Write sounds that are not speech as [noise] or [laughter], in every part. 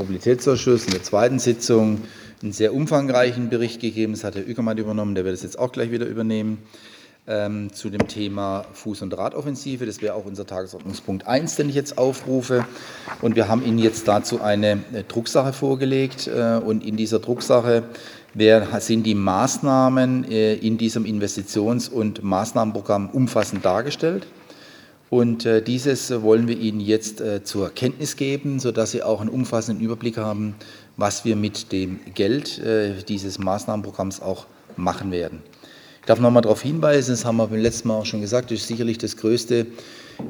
Mobilitätsausschuss in der zweiten Sitzung einen sehr umfangreichen Bericht gegeben. Das hat Herr Ueckermann übernommen, der wird es jetzt auch gleich wieder übernehmen ähm, zu dem Thema Fuß- und Radoffensive. Das wäre auch unser Tagesordnungspunkt 1, den ich jetzt aufrufe. Und wir haben Ihnen jetzt dazu eine äh, Drucksache vorgelegt. Äh, und in dieser Drucksache sind die Maßnahmen äh, in diesem Investitions- und Maßnahmenprogramm umfassend dargestellt. Und dieses wollen wir Ihnen jetzt zur Kenntnis geben, sodass Sie auch einen umfassenden Überblick haben, was wir mit dem Geld dieses Maßnahmenprogramms auch machen werden. Ich darf noch mal darauf hinweisen, das haben wir beim letzten Mal auch schon gesagt, das ist sicherlich das größte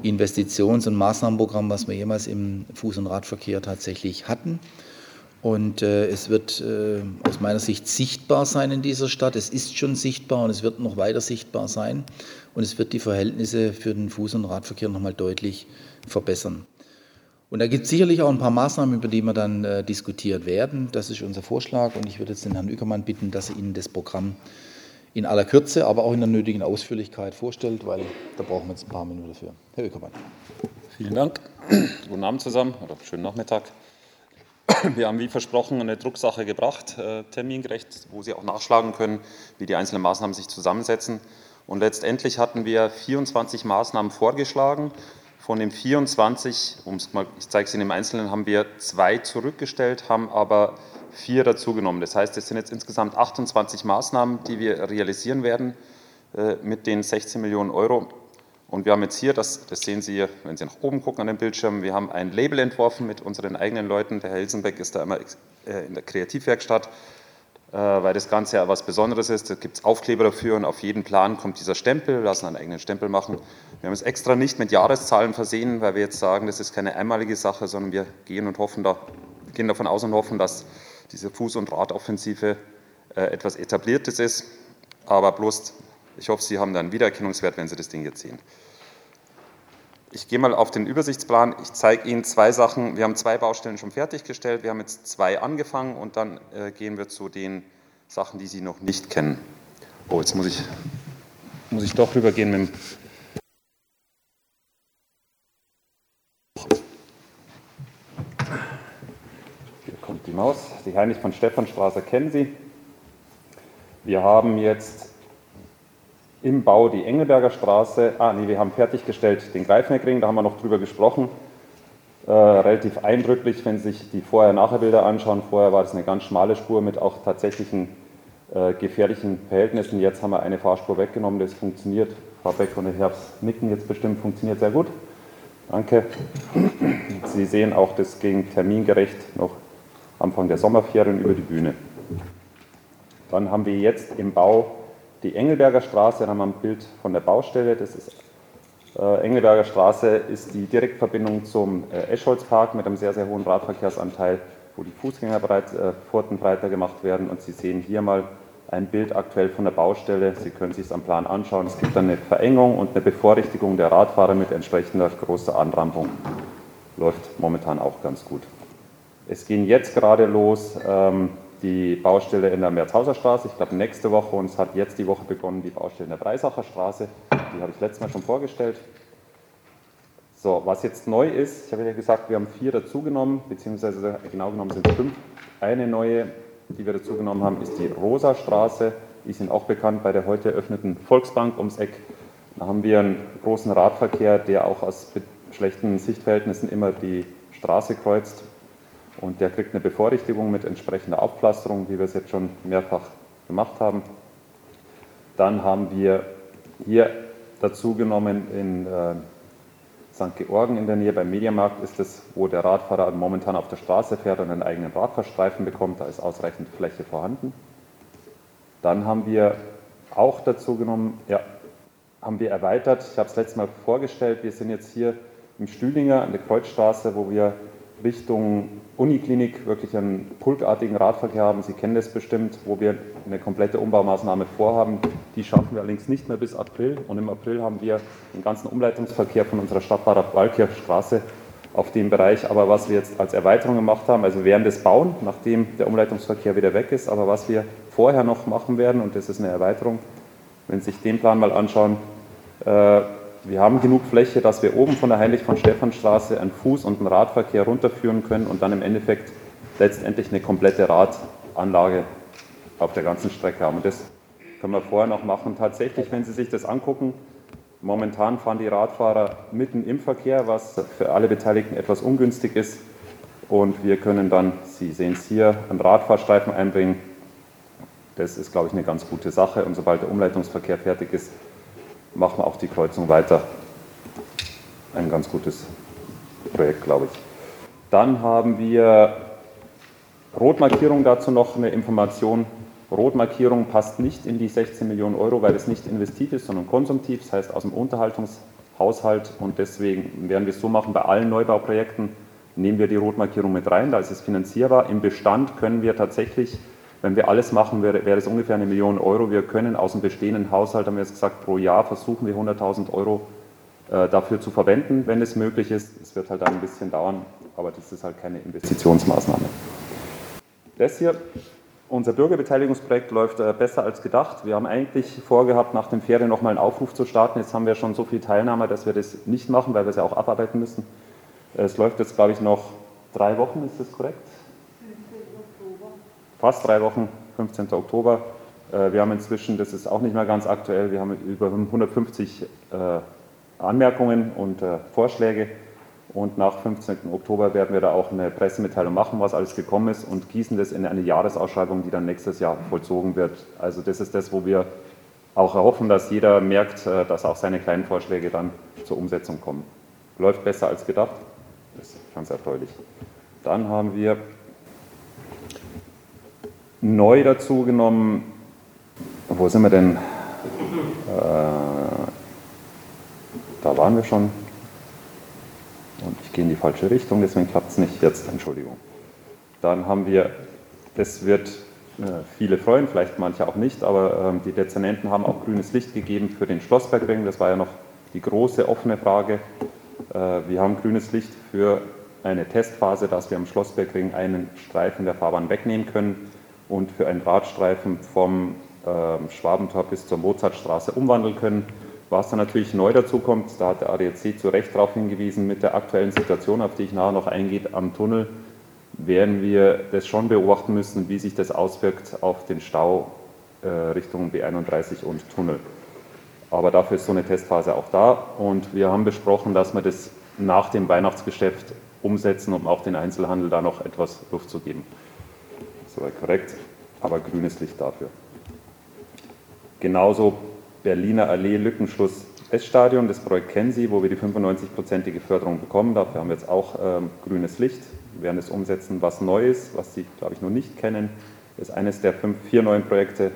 Investitions- und Maßnahmenprogramm, was wir jemals im Fuß- und Radverkehr tatsächlich hatten. Und äh, es wird äh, aus meiner Sicht sichtbar sein in dieser Stadt. Es ist schon sichtbar und es wird noch weiter sichtbar sein. Und es wird die Verhältnisse für den Fuß- und Radverkehr noch mal deutlich verbessern. Und da gibt es sicherlich auch ein paar Maßnahmen, über die wir dann äh, diskutiert werden. Das ist unser Vorschlag. Und ich würde jetzt den Herrn Ückermann bitten, dass er Ihnen das Programm in aller Kürze, aber auch in der nötigen Ausführlichkeit vorstellt, weil da brauchen wir jetzt ein paar Minuten dafür. Herr Öckermann. Vielen Dank. Guten Abend zusammen oder schönen Nachmittag. [coughs] Wir haben wie versprochen eine Drucksache gebracht, äh, termingerecht, wo Sie auch nachschlagen können, wie die einzelnen Maßnahmen sich zusammensetzen. Und letztendlich hatten wir 24 Maßnahmen vorgeschlagen. Von den 24, mal, ich zeige es Ihnen im Einzelnen, haben wir zwei zurückgestellt, haben aber vier dazugenommen. Das heißt, es sind jetzt insgesamt 28 Maßnahmen, die wir realisieren werden äh, mit den 16 Millionen Euro. Und wir haben jetzt hier, das, das sehen Sie, wenn Sie nach oben gucken an dem Bildschirm, wir haben ein Label entworfen mit unseren eigenen Leuten. Der Herr Hilsenbeck ist da immer äh, in der Kreativwerkstatt, äh, weil das Ganze ja was Besonderes ist. Da gibt es Aufkleber dafür und auf jeden Plan kommt dieser Stempel, lassen einen eigenen Stempel machen. Wir haben es extra nicht mit Jahreszahlen versehen, weil wir jetzt sagen, das ist keine einmalige Sache, sondern wir gehen und hoffen da, gehen davon aus und hoffen, dass diese Fuß- und Radoffensive äh, etwas Etabliertes ist. Aber bloß, ich hoffe, Sie haben da einen Wiedererkennungswert, wenn Sie das Ding jetzt sehen. Ich gehe mal auf den Übersichtsplan. Ich zeige Ihnen zwei Sachen. Wir haben zwei Baustellen schon fertiggestellt. Wir haben jetzt zwei angefangen und dann äh, gehen wir zu den Sachen, die Sie noch nicht kennen. Oh, jetzt muss ich, muss ich doch rübergehen mit dem die Maus. Die Heinrich von Stephanstraße kennen Sie. Wir haben jetzt im Bau die Engelberger Straße, ah nee, wir haben fertiggestellt den Greifneckring, da haben wir noch drüber gesprochen. Äh, relativ eindrücklich, wenn Sie sich die Vorher-Nachher-Bilder anschauen. Vorher war das eine ganz schmale Spur mit auch tatsächlichen äh, gefährlichen Verhältnissen. Jetzt haben wir eine Fahrspur weggenommen, das funktioniert. Frau Beck und Herbst nicken jetzt bestimmt, funktioniert sehr gut. Danke. Sie sehen auch, das ging termingerecht noch Anfang der Sommerferien über die Bühne. Dann haben wir jetzt im Bau die Engelberger Straße, da haben wir ein Bild von der Baustelle. Das ist äh, Engelberger Straße ist die Direktverbindung zum äh, Eschholzpark mit einem sehr, sehr hohen Radverkehrsanteil, wo die Fußgängerpforten äh, breiter gemacht werden. Und Sie sehen hier mal ein Bild aktuell von der Baustelle. Sie können sich es am Plan anschauen. Es gibt eine Verengung und eine Bevorrichtigung der Radfahrer mit entsprechender großer Anrampung. Läuft momentan auch ganz gut. Es gehen jetzt gerade los ähm, die Baustelle in der Merzhauser Straße, ich glaube nächste Woche, und es hat jetzt die Woche begonnen die Baustelle in der Breisacher Straße. Die habe ich letztes Mal schon vorgestellt. So, was jetzt neu ist, ich habe ja gesagt, wir haben vier dazugenommen, beziehungsweise genau genommen sind es fünf. Eine neue, die wir dazugenommen haben, ist die Rosa Straße. Die sind auch bekannt bei der heute eröffneten Volksbank ums Eck. Da haben wir einen großen Radverkehr, der auch aus schlechten Sichtverhältnissen immer die Straße kreuzt. Und der kriegt eine Bevorrichtigung mit entsprechender Aufpflasterung, wie wir es jetzt schon mehrfach gemacht haben. Dann haben wir hier dazu genommen in äh, St. Georgen in der Nähe beim Mediamarkt ist es, wo der Radfahrer momentan auf der Straße fährt und einen eigenen Radfahrstreifen bekommt. Da ist ausreichend Fläche vorhanden. Dann haben wir auch dazu genommen, ja, haben wir erweitert. Ich habe es letztes Mal vorgestellt. Wir sind jetzt hier im Stühlinger an der Kreuzstraße, wo wir Richtung Uniklinik wirklich einen pulkartigen Radverkehr haben. Sie kennen das bestimmt, wo wir eine komplette Umbaumaßnahme vorhaben. Die schaffen wir allerdings nicht mehr bis April. Und im April haben wir den ganzen Umleitungsverkehr von unserer Stadtbahn Walkirchstraße auf dem Bereich. Aber was wir jetzt als Erweiterung gemacht haben, also während des Bauen, nachdem der Umleitungsverkehr wieder weg ist, aber was wir vorher noch machen werden, und das ist eine Erweiterung, wenn Sie sich den Plan mal anschauen, äh, wir haben genug Fläche, dass wir oben von der Heinrich von Stephanstraße einen Fuß- und einen Radverkehr runterführen können und dann im Endeffekt letztendlich eine komplette Radanlage auf der ganzen Strecke haben. Und das können wir vorher noch machen. Tatsächlich, wenn Sie sich das angucken, momentan fahren die Radfahrer mitten im Verkehr, was für alle Beteiligten etwas ungünstig ist. Und wir können dann, Sie sehen es hier, einen Radfahrstreifen einbringen. Das ist, glaube ich, eine ganz gute Sache. Und sobald der Umleitungsverkehr fertig ist, machen wir auch die Kreuzung weiter. Ein ganz gutes Projekt, glaube ich. Dann haben wir Rotmarkierung dazu noch eine Information. Rotmarkierung passt nicht in die 16 Millionen Euro, weil es nicht investiv ist, sondern konsumtiv, das heißt aus dem Unterhaltungshaushalt. Und deswegen werden wir es so machen, bei allen Neubauprojekten nehmen wir die Rotmarkierung mit rein, da ist es finanzierbar. Im Bestand können wir tatsächlich, wenn wir alles machen, wäre, wäre es ungefähr eine Million Euro. Wir können aus dem bestehenden Haushalt, haben wir jetzt gesagt, pro Jahr versuchen wir 100.000 Euro äh, dafür zu verwenden, wenn es möglich ist. Es wird halt ein bisschen dauern, aber das ist halt keine Investitionsmaßnahme. Das hier, unser Bürgerbeteiligungsprojekt läuft äh, besser als gedacht. Wir haben eigentlich vorgehabt, nach den Ferien nochmal einen Aufruf zu starten. Jetzt haben wir schon so viel Teilnahme, dass wir das nicht machen, weil wir es ja auch abarbeiten müssen. Es läuft jetzt, glaube ich, noch drei Wochen, ist das korrekt? 15. Oktober. Fast drei Wochen, 15. Oktober. Äh, wir haben inzwischen, das ist auch nicht mehr ganz aktuell, wir haben über 150 äh, Anmerkungen und Vorschläge. Und nach 15. Oktober werden wir da auch eine Pressemitteilung machen, was alles gekommen ist und gießen das in eine Jahresausschreibung, die dann nächstes Jahr vollzogen wird. Also das ist das, wo wir auch erhoffen, dass jeder merkt, äh, dass auch seine kleinen Vorschläge dann zur Umsetzung kommen. Läuft besser als gedacht. Das ist ganz erfreulich. Dann haben wir neu dazu genommen, wo sind wir denn? Äh, da waren wir schon. Und ich gehe in die falsche Richtung, deswegen klappt es nicht jetzt, Entschuldigung. Dann haben wir, das wird äh, viele freuen, vielleicht manche auch nicht, aber äh, die Dezernenten haben auch grünes Licht gegeben für den Schlossbergring. Das war ja noch die große offene Frage. Äh, wir haben grünes Licht für eine Testphase, dass wir am Schlossbergring einen Streifen der Fahrbahn wegnehmen können und für einen Radstreifen vom ähm, Schwabentor bis zur Mozartstraße umwandeln können. Was dann natürlich neu dazu kommt, da hat der ADAC zu Recht darauf hingewiesen, mit der aktuellen Situation, auf die ich nachher noch eingehe, am Tunnel, werden wir das schon beobachten müssen, wie sich das auswirkt auf den Stau äh, Richtung B31 und Tunnel. Aber dafür ist so eine Testphase auch da und wir haben besprochen, dass wir das nach dem Weihnachtsgeschäft umsetzen, um auch den Einzelhandel da noch etwas Luft zu geben. Soweit korrekt, aber grünes Licht dafür. Genauso Berliner Allee Lückenschluss S-Stadion. Das Projekt kennen Sie, wo wir die 95-prozentige Förderung bekommen. Dafür haben wir jetzt auch ähm, grünes Licht. Wir werden es umsetzen. Was neu ist, was Sie, glaube ich, noch nicht kennen, ist eines der fünf, vier neuen Projekte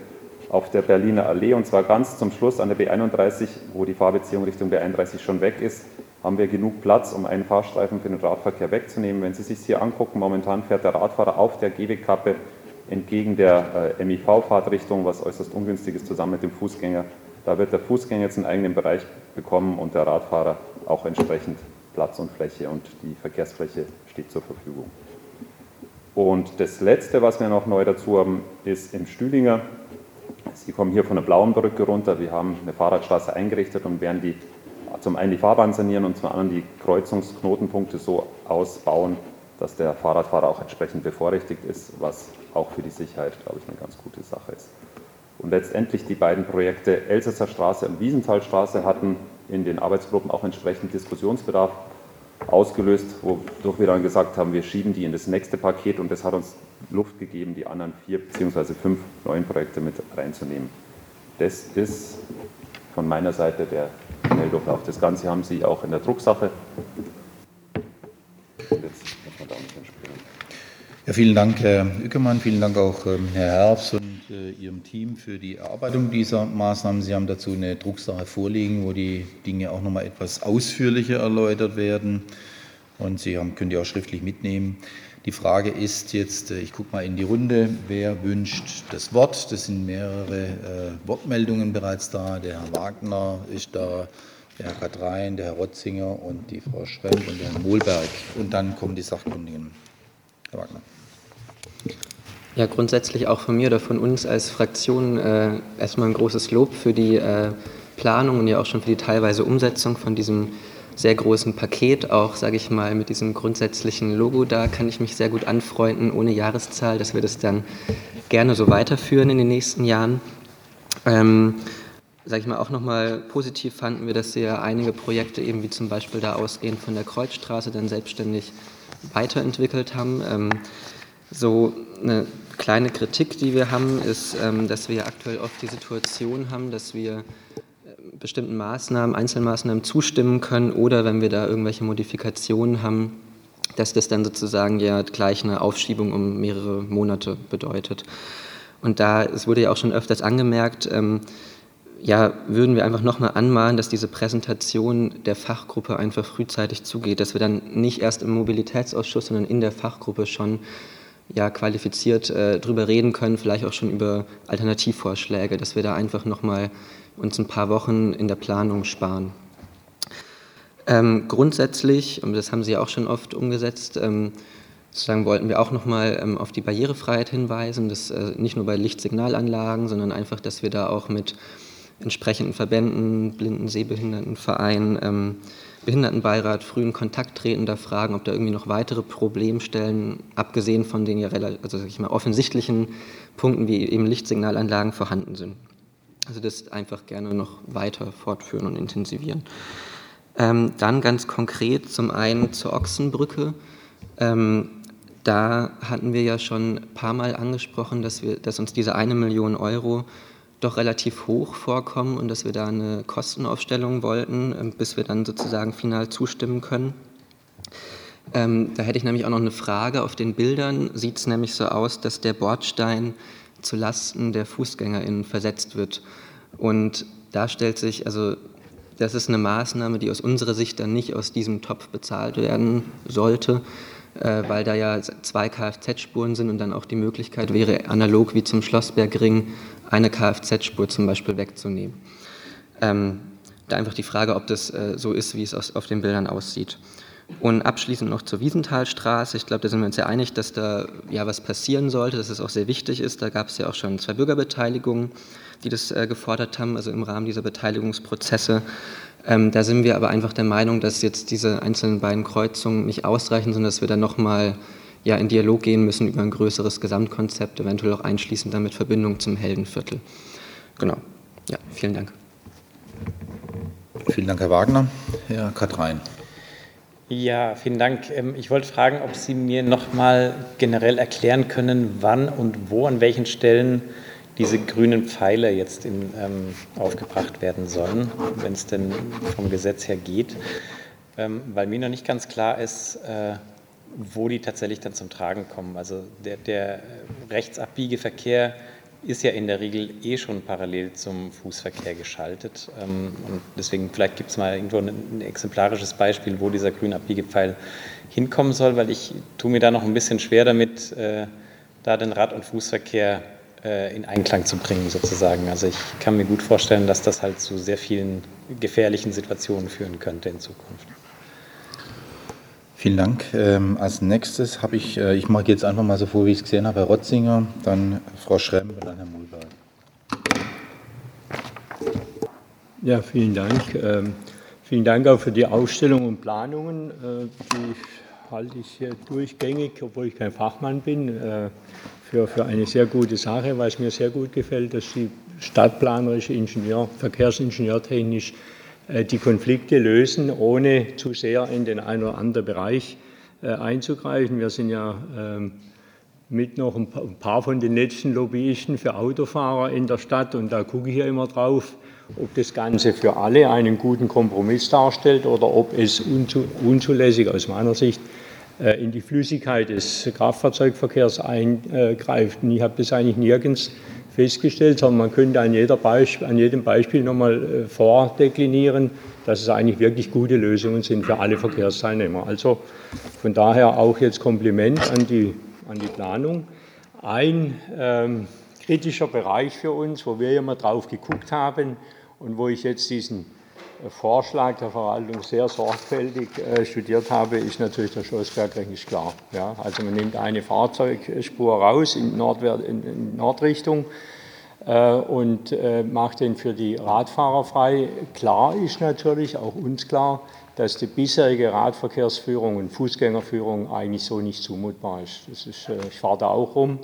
auf der Berliner Allee. Und zwar ganz zum Schluss an der B31, wo die Fahrbeziehung Richtung B31 schon weg ist, haben wir genug Platz, um einen Fahrstreifen für den Radverkehr wegzunehmen. Wenn Sie sich hier angucken, momentan fährt der Radfahrer auf der Gehwegkappe entgegen der äh, MIV-Fahrtrichtung, was äußerst ungünstig ist, zusammen mit dem Fußgänger. Da wird der Fußgänger jetzt einen eigenen Bereich bekommen und der Radfahrer auch entsprechend Platz und Fläche und die Verkehrsfläche steht zur Verfügung. Und das Letzte, was wir noch neu dazu haben, ist im Stühlinger. Sie kommen hier von der Blauen Brücke runter. Wir haben eine Fahrradstraße eingerichtet und werden die zum einen die Fahrbahn sanieren und zum anderen die Kreuzungsknotenpunkte so ausbauen, dass der Fahrradfahrer auch entsprechend bevorrechtigt ist, was auch für die Sicherheit, glaube ich, eine ganz gute Sache ist. Und letztendlich die beiden Projekte Elsasser Straße und Wiesenthalstraße hatten in den Arbeitsgruppen auch entsprechend Diskussionsbedarf ausgelöst, wodurch wir dann gesagt haben, wir schieben die in das nächste Paket und das hat uns Luft gegeben, die anderen vier bzw. fünf neuen Projekte mit reinzunehmen. Das ist von meiner Seite der Schnelldurchlauf. Das Ganze haben Sie auch in der Drucksache. Vielen Dank, Herr Ückemann, vielen Dank auch ähm, Herr Herbst und äh, Ihrem Team für die Erarbeitung dieser Maßnahmen. Sie haben dazu eine Drucksache vorliegen, wo die Dinge auch noch mal etwas ausführlicher erläutert werden. Und Sie haben, können die auch schriftlich mitnehmen. Die Frage ist jetzt, äh, ich gucke mal in die Runde, wer wünscht das Wort? Das sind mehrere äh, Wortmeldungen bereits da. Der Herr Wagner ist da, der Herr Katrein, der Herr Rotzinger und die Frau Schremp und der Herr Mohlberg. Und dann kommen die Sachkundigen. Herr Wagner. Ja, grundsätzlich auch von mir oder von uns als Fraktion äh, erstmal ein großes Lob für die äh, Planung und ja auch schon für die teilweise Umsetzung von diesem sehr großen Paket, auch sage ich mal mit diesem grundsätzlichen Logo, da kann ich mich sehr gut anfreunden, ohne Jahreszahl, dass wir das dann gerne so weiterführen in den nächsten Jahren. Ähm, sage ich mal, auch nochmal positiv fanden wir, dass wir einige Projekte eben wie zum Beispiel da ausgehend von der Kreuzstraße dann selbstständig weiterentwickelt haben. Ähm, so eine kleine Kritik, die wir haben, ist, ähm, dass wir aktuell oft die Situation haben, dass wir äh, bestimmten Maßnahmen, Einzelmaßnahmen zustimmen können oder wenn wir da irgendwelche Modifikationen haben, dass das dann sozusagen ja gleich eine Aufschiebung um mehrere Monate bedeutet. Und da, es wurde ja auch schon öfters angemerkt, ähm, ja, würden wir einfach nochmal anmahnen, dass diese Präsentation der Fachgruppe einfach frühzeitig zugeht, dass wir dann nicht erst im Mobilitätsausschuss, sondern in der Fachgruppe schon ja, qualifiziert äh, drüber reden können, vielleicht auch schon über Alternativvorschläge, dass wir da einfach nochmal uns ein paar Wochen in der Planung sparen. Ähm, grundsätzlich, und das haben Sie auch schon oft umgesetzt, ähm, sozusagen wollten wir auch nochmal ähm, auf die Barrierefreiheit hinweisen, dass äh, nicht nur bei Lichtsignalanlagen, sondern einfach, dass wir da auch mit entsprechenden Verbänden, Blinden, Sehbehindertenvereinen, Behindertenbeirat frühen Kontakt treten, da fragen, ob da irgendwie noch weitere Problemstellen, abgesehen von den ja also sag ich mal, offensichtlichen Punkten wie eben Lichtsignalanlagen vorhanden sind. Also das einfach gerne noch weiter fortführen und intensivieren. Ähm, dann ganz konkret zum einen zur Ochsenbrücke. Ähm, da hatten wir ja schon ein paar Mal angesprochen, dass, wir, dass uns diese eine Million Euro doch relativ hoch vorkommen und dass wir da eine Kostenaufstellung wollten, ähm, bis wir dann sozusagen final zustimmen können. Ähm, da hätte ich nämlich auch noch eine Frage. Auf den Bildern sieht es nämlich so aus, dass der Bordstein zu Lasten der FußgängerInnen versetzt wird. Und da stellt sich, also das ist eine Maßnahme, die aus unserer Sicht dann nicht aus diesem Topf bezahlt werden sollte, weil da ja zwei Kfz-Spuren sind und dann auch die Möglichkeit wäre, analog wie zum Schlossbergring eine Kfz-Spur zum Beispiel wegzunehmen. Ähm, da einfach die Frage, ob das äh, so ist, wie es aus, auf den Bildern aussieht. Und abschließend noch zur Wiesenthalstraße. Ich glaube, da sind wir uns ja einig, dass da ja was passieren sollte, dass es auch sehr wichtig ist. Da gab es ja auch schon zwei Bürgerbeteiligungen, die das äh, gefordert haben, also im Rahmen dieser Beteiligungsprozesse. Ähm, da sind wir aber einfach der Meinung, dass jetzt diese einzelnen beiden Kreuzungen nicht ausreichen, sondern dass wir da nochmal ja, in Dialog gehen müssen über ein größeres Gesamtkonzept, eventuell auch einschließend damit Verbindung zum Heldenviertel. Genau. Ja, vielen Dank. Vielen Dank, Herr Wagner. Herr Katrein. Ja, vielen Dank. Ähm, ich wollte fragen, ob Sie mir noch mal generell erklären können, wann und wo, an welchen Stellen diese grünen Pfeiler jetzt in, ähm, aufgebracht werden sollen, wenn es denn vom Gesetz her geht. Ähm, weil mir noch nicht ganz klar ist, äh, wo die tatsächlich dann zum Tragen kommen. Also der, der Rechtsabbiegeverkehr ist ja in der Regel eh schon parallel zum Fußverkehr geschaltet. Ähm, und deswegen vielleicht gibt es mal irgendwo ein, exemplarisches Beispiel, wo dieser grüne Abbiegepfeil hinkommen soll, weil ich tue mir da noch ein bisschen schwer damit, äh, da den Rad- und Fußverkehr äh, in Einklang zu bringen sozusagen. Also ich kann mir gut vorstellen, dass das halt zu sehr vielen gefährlichen Situationen führen könnte in Zukunft. Vielen Dank. Ähm, als nächstes habe ich, äh, ich mache jetzt einfach mal so vor, wie ich es gesehen habe, Herr Rotzinger, dann Frau Schremm und dann Herr Mulberg. Ja, vielen Dank. Ähm, vielen Dank auch für die Ausstellung und Planungen. Äh, die halte ich durchgängig, obwohl ich kein Fachmann bin, äh, für, für eine sehr gute Sache, weil es mir sehr gut gefällt, dass Sie stadtplanerische Ingenieur, verkehrsingenieurtechnisch die Konflikte lösen, ohne zu sehr in den einen oder anderen Bereich äh, einzugreifen. Wir sind ja ähm, mit noch ein paar von den letzten Lobbyisten für Autofahrer in der Stadt und da gucke ich ja immer drauf, ob das Ganze für alle einen guten Kompromiss darstellt oder ob es unzulässig aus meiner Sicht äh, in die Flüssigkeit des Kraftfahrzeugverkehrs eingreift. Und ich habe das eigentlich nirgends festgestellt, sondern man könnte an, Beispiel, an jedem Beispiel nochmal äh, vordeklinieren, dass es eigentlich wirklich gute Lösungen sind für alle Verkehrsteilnehmer. Also von daher auch jetzt Kompliment an die, an die Planung. Ein ähm, kritischer Bereich für uns, wo wir mal drauf geguckt haben und wo ich jetzt diesen Vorschlag der Verwaltung sehr sorgfältig äh, studiert habe, ist natürlich der Schlossbergring, ist klar. Ja, also man nimmt eine Fahrzeugspur raus in, Nordwär in, in Nordrichtung äh, und äh, macht den für die Radfahrer frei. Klar ist natürlich, auch uns klar, dass die bisherige Radverkehrsführung und Fußgängerführung eigentlich so nicht zumutbar ist. Das ist äh, ich fahre da auch rum.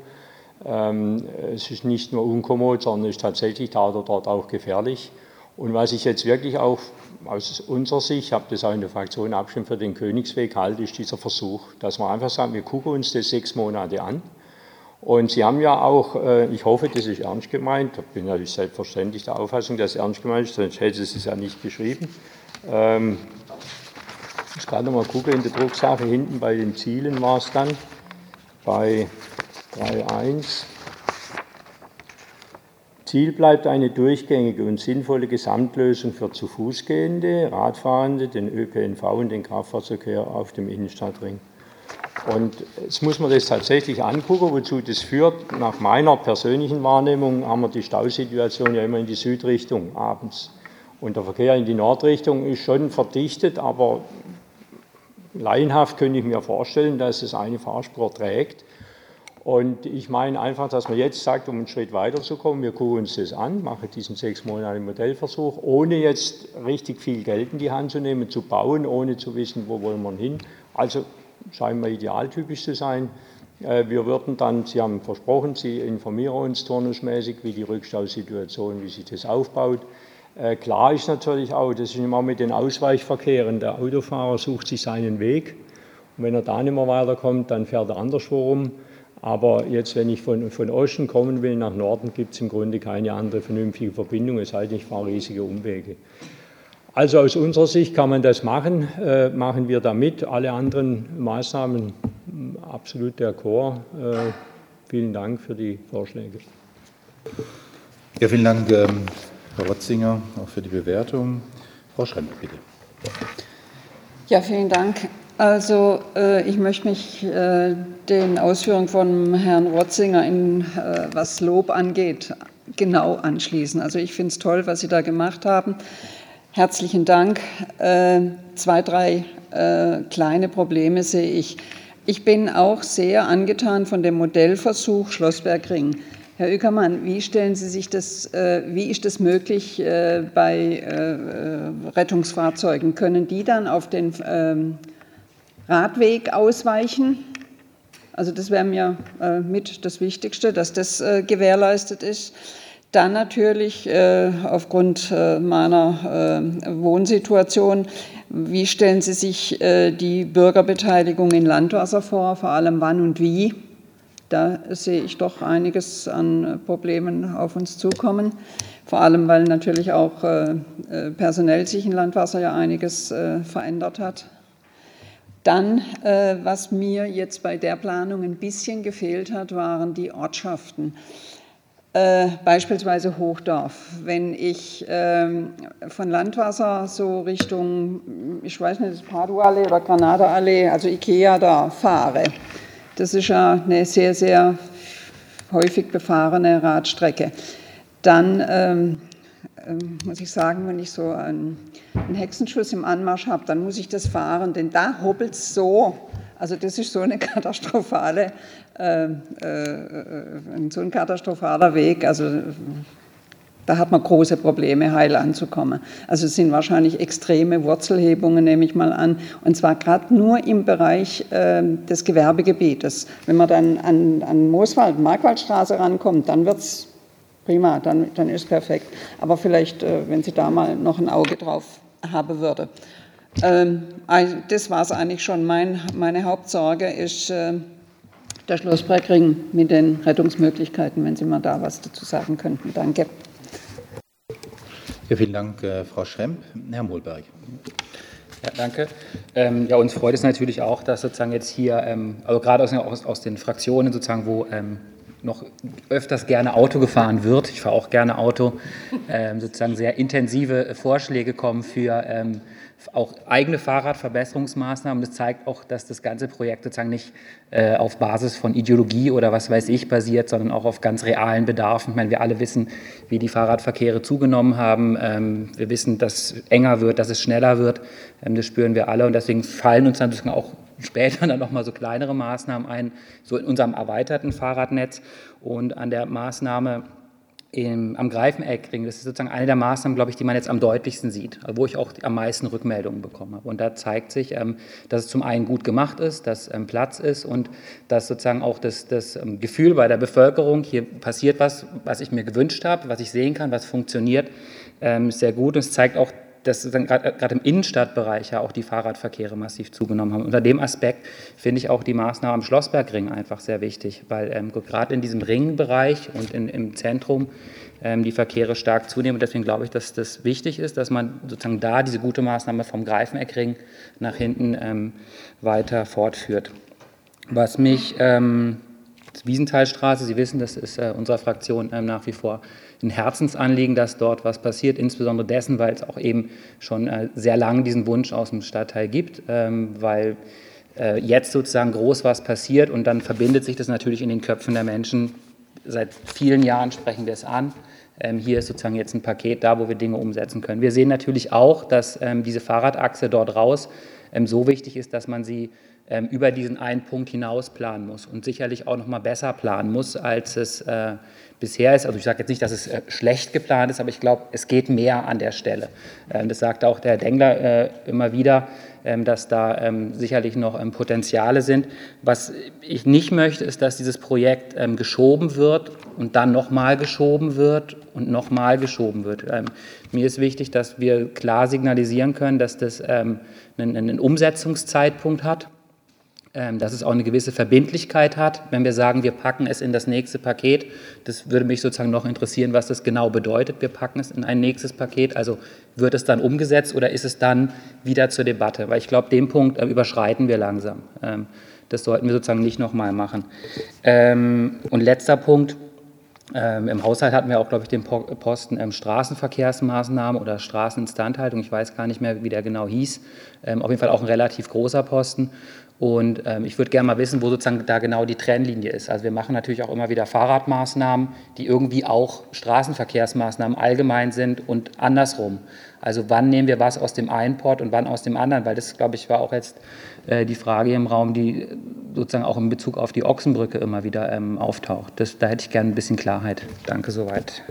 Ähm, es ist nicht nur unkommod, sondern es ist tatsächlich da oder dort auch gefährlich. Und was ich jetzt wirklich auch aus unserer Sicht, ich habe das auch in der Fraktion abgestimmt, für den Königsweg halte, ist dieser Versuch, dass man einfach sagt, wir gucken uns das sechs Monate an. Und Sie haben ja auch, äh, ich hoffe, das ist ernst gemeint, ich bin natürlich selbstverständlich der Auffassung, dass es ernst gemeint ist, sonst hätte Sie es ja nicht geschrieben. Ähm, ich muss gerade noch mal gucken, in der Drucksache hinten bei den Zielen war es dann, bei 3.1. Ziel bleibt eine durchgängige und sinnvolle Gesamtlösung für zu Fuß gehende, Radfahrende, den ÖPNV und den Kraftfahrverkehr auf dem Innenstadtring. Und jetzt muss man das tatsächlich angucken, wozu das führt. Nach meiner persönlichen Wahrnehmung haben wir die Stausituation ja immer in die Südrichtung abends. Und der Verkehr in die Nordrichtung ist schon verdichtet, aber laienhaft könnte ich mir vorstellen, dass es eine Fahrspur trägt und ich meine einfach, dass man jetzt sagt, um einen Schritt weiterzukommen, wir gucken uns das an, machen diesen sechs Monate Modellversuch, ohne jetzt richtig viel Geld in die Hand zu nehmen, zu bauen, ohne zu wissen, wo wollen wir hin. Also scheint mir idealtypisch zu sein. Äh, wir würden dann, Sie haben versprochen, Sie informieren uns turnusmäßig, wie die Rückstausituation, wie sich das aufbaut. Äh, klar ist natürlich auch, das ist immer mit den Ausweichverkehren. Der Autofahrer sucht sich seinen Weg und wenn er da nicht mehr weiterkommt, dann fährt er anderswo rum. Aber jetzt, wenn ich von, von Osten kommen will nach Norden, gibt es im Grunde keine andere vernünftige Verbindung, es sei denn, ich fahre riesige Umwege. Also aus unserer Sicht kann man das machen, äh, machen wir damit. Alle anderen Maßnahmen absolut der Chor. Äh, vielen Dank für die Vorschläge. Ja, vielen Dank, ähm, Herr Rotzinger, auch für die Bewertung. Frau Schremper, bitte. Ja, vielen Dank. Also äh, ich möchte mich äh, den Ausführungen von Herrn Rotzinger, in, äh, was Lob angeht, genau anschließen. Also ich finde es toll, was Sie da gemacht haben. Herzlichen Dank. Zwei, drei kleine Probleme sehe ich. Ich bin auch sehr angetan von dem Modellversuch Schlossbergring. Herr Ueckermann, wie stellen Sie sich das, wie ist das möglich bei Rettungsfahrzeugen? Können die dann auf den ähm, Radweg ausweichen. Also das wäre mir äh, mit das Wichtigste, dass das äh, gewährleistet ist. Dann natürlich äh, aufgrund äh, meiner äh, Wohnsituation, wie stellen Sie sich äh, die Bürgerbeteiligung in Landwasser vor, vor allem wann und wie? Da sehe ich doch einiges an Problemen auf uns zukommen. Vor allem, weil natürlich auch personell sich in Landwasser ja einiges verändert hat. Dann, äh, was mir jetzt bei der Planung ein bisschen gefehlt hat, waren die Ortschaften. Äh, beispielsweise Hochdorf. Wenn ich ähm, von Landwasser so Richtung, ich weiß nicht, Paduallee oder Granada-Allee, also Ikea da fahre, das ist ja eine sehr, sehr häufig befahrene Radstrecke, dann ähm, muss ich sagen, wenn ich so einen, Hexenschuss im Anmarsch habe, dann muss ich das fahren, denn da hoppelt es so. Also das ist so eine katastrophale, äh, äh, so ein katastrophaler Weg. Also da hat man große Probleme, heil anzukommen. Also es sind wahrscheinlich extreme Wurzelhebungen, nehme ich mal an. Und zwar gerade nur im Bereich äh, des Gewerbegebietes. Wenn man dann an, an Mooswald, Markwaldstraße rankommt, dann wird es prima, dann, dann ist perfekt. Aber vielleicht, äh, wenn sie da mal noch ein Auge drauf haben würde. Ähm, das war es eigentlich schon. Mein, meine Hauptsorge ist äh, der Schlossbergring mit den Rettungsmöglichkeiten, wenn Sie mal da was dazu sagen könnten. Danke. Ja, vielen Dank, äh, Frau Schremp. Herr Mohlberg. Ja, danke. Ähm, ja, uns freut es natürlich auch, dass sozusagen jetzt hier, ähm, also gerade aus, aus, aus, den Fraktionen sozusagen, wo ähm, noch öfters gerne Auto gefahren wird, ich fahre auch gerne Auto, ähm, sozusagen sehr intensive Vorschläge kommen für ähm, auch eigene Fahrradverbesserungsmaßnahmen. Das zeigt auch, dass das ganze Projekt sozusagen nicht äh, auf Basis von Ideologie oder was weiß ich basiert, sondern auch auf ganz realen Bedarfen. Ich meine, wir alle wissen, wie die Fahrradverkehre zugenommen haben. Ähm, wir wissen, dass es enger wird, dass es schneller wird. Ähm, das spüren wir alle und deswegen fallen uns dann auch später dann nochmal so kleinere Maßnahmen ein, so in unserem erweiterten Fahrradnetz. Und an der Maßnahme im, am Greifeneckring, das ist sozusagen eine der Maßnahmen, glaube ich, die man jetzt am deutlichsten sieht, wo ich auch am meisten Rückmeldungen bekommen habe. Und da zeigt sich, ähm, dass es zum einen gut gemacht ist, dass ähm, Platz ist und dass sozusagen auch das, das ähm, Gefühl bei der Bevölkerung, hier passiert was, was ich mir gewünscht habe, was ich sehen kann, was funktioniert, sehr gut. Und es zeigt auch, dass gerade im Innenstadtbereich ja auch die Fahrradverkehre massiv zugenommen haben. Unter dem Aspekt finde ich auch die Maßnahme am Schlossbergring einfach sehr wichtig, weil ähm, gerade in diesem Ringbereich und in, im Zentrum ähm, die Verkehre stark zunehmen. Und deswegen glaube ich, dass das wichtig ist, dass man sozusagen da diese gute Maßnahme vom Greifeneckring nach hinten ähm, weiter fortführt. Was mich, ähm, Wiesenthalstraße, Sie wissen, das ist äh, unserer Fraktion ähm, nach wie vor ein Herzensanliegen, dass dort was passiert, insbesondere dessen, weil es auch eben schon äh, sehr lange diesen Wunsch aus dem Stadtteil gibt, ähm, weil äh, jetzt sozusagen groß was passiert und dann verbindet sich das natürlich in den Köpfen der Menschen. Seit vielen Jahren sprechen wir es an. Ähm, hier ist sozusagen jetzt ein Paket da, wo wir Dinge umsetzen können. Wir sehen natürlich auch, dass ähm, diese Fahrradachse dort raus so wichtig ist, dass man sie über diesen einen Punkt hinaus planen muss und sicherlich auch noch mal besser planen muss, als es äh, bisher ist. Also ich sage jetzt nicht, dass es äh, schlecht geplant ist, aber ich glaube, es geht mehr an der Stelle. Ähm, das sagt auch der Herr Dengler äh, immer wieder, ähm, dass da ähm, sicherlich noch Potenziale sind. Was ich nicht möchte, ist, dass dieses Projekt geschoben wird und dann nochmal geschoben wird und nochmal geschoben wird. Mir ist wichtig, dass wir klar signalisieren können, dass das einen Umsetzungszeitpunkt hat dass es auch eine gewisse Verbindlichkeit hat, wenn wir sagen, wir packen es in das nächste Paket. Das würde mich sozusagen noch interessieren, was das genau bedeutet. Wir packen es in ein nächstes Paket. Also wird es dann umgesetzt oder ist es dann wieder zur Debatte? Weil ich glaube, den Punkt äh, überschreiten wir langsam. Ähm, das sollten wir sozusagen nicht nochmal machen. Ähm, und letzter Punkt. Im Haushalt hatten wir auch, glaube ich, den Posten Straßenverkehrsmaßnahmen oder Straßeninstandhaltung. Ich weiß gar nicht mehr, wie der genau hieß. auf jeden Fall auch ein relativ großer Posten. Und ähm, ich würde gerne mal wissen, wo sozusagen da genau die Trennlinie ist. Also wir machen natürlich auch immer wieder Fahrradmaßnahmen, die irgendwie auch Straßenverkehrsmaßnahmen allgemein sind und andersrum. Also wann nehmen wir was aus dem einen Port und wann aus dem anderen? Weil das, glaube ich, war auch jetzt äh, die Frage im Raum, die sozusagen auch in Bezug auf die Ochsenbrücke immer wieder ähm, auftaucht. Das, da hätte ich gerne ein bisschen Klarheit. Danke soweit.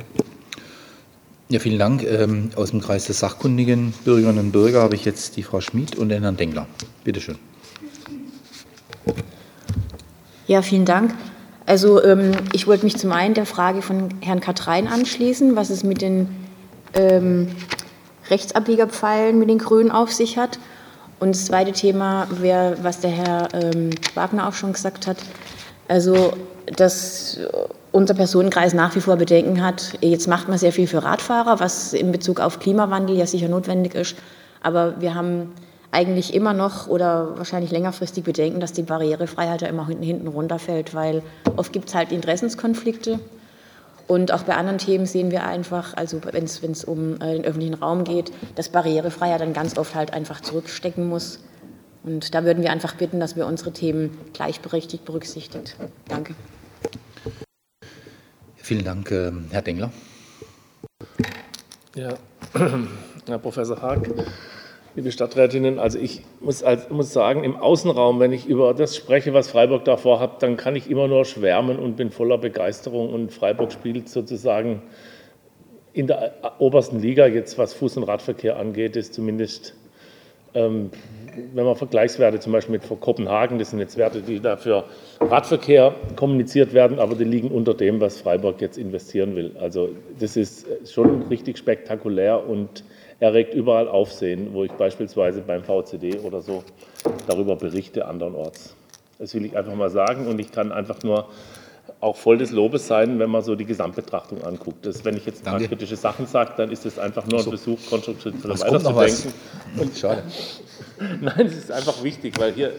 Ja, vielen Dank. Ähm, aus dem Kreis der sachkundigen Bürgerinnen und Bürger habe ich jetzt die Frau Schmid und den Herrn Dengler. Bitte schön. Ja, vielen Dank. Also ähm, ich wollte mich zum einen der Frage von Herrn Katrein anschließen, was es mit den ähm, Rechtsabbiegerpfeilen mit den Grünen auf sich hat. Und das zweite Thema wäre, was der Herr ähm, Wagner auch schon gesagt hat, also dass unser Personenkreis nach wie vor Bedenken hat, jetzt macht man sehr viel für Radfahrer, was in Bezug auf Klimawandel ja sicher notwendig ist, aber wir haben eigentlich immer noch oder wahrscheinlich längerfristig bedenken, dass die Barrierefreiheit ja immer hinten runterfällt, weil oft gibt es halt Interessenskonflikte. Und auch bei anderen Themen sehen wir einfach, also wenn es um äh, den öffentlichen Raum geht, dass Barrierefreiheit dann ganz oft halt einfach zurückstecken muss. Und da würden wir einfach bitten, dass wir unsere Themen gleichberechtigt berücksichtigt. Danke. Vielen Dank, äh, Herr Dengler. Ja, [clears throat] Herr Professor Haag, liebe Stadträtinnen, also ich muss, als, muss, sagen, im Außenraum, wenn ich über das spreche, was Freiburg davor hat, dann kann ich immer nur schwärmen und bin voller Begeisterung. Und Freiburg spielt sozusagen in der obersten Liga, jetzt was Fuß- und Radverkehr angeht, ist zumindest, ähm, wenn man Vergleichswerte zum Beispiel mit Kopenhagen, das sind jetzt Werte, die da für Radverkehr kommuniziert werden, aber die liegen unter dem, was Freiburg jetzt investieren will. Also das ist schon richtig spektakulär und erregt überall Aufsehen, wo ich beispielsweise beim VCD oder so darüber berichte andernorts. Das will ich einfach mal sagen und ich kann einfach nur auch voll des Lobes sein, wenn man so die Gesamtbetrachtung anguckt. Das, wenn ich jetzt paar kritische Sachen sage, dann ist das einfach nur ein Versuch, konstruktiv weiterzudenken. Und, Schade. [laughs] Nein, es ist einfach wichtig, weil hier,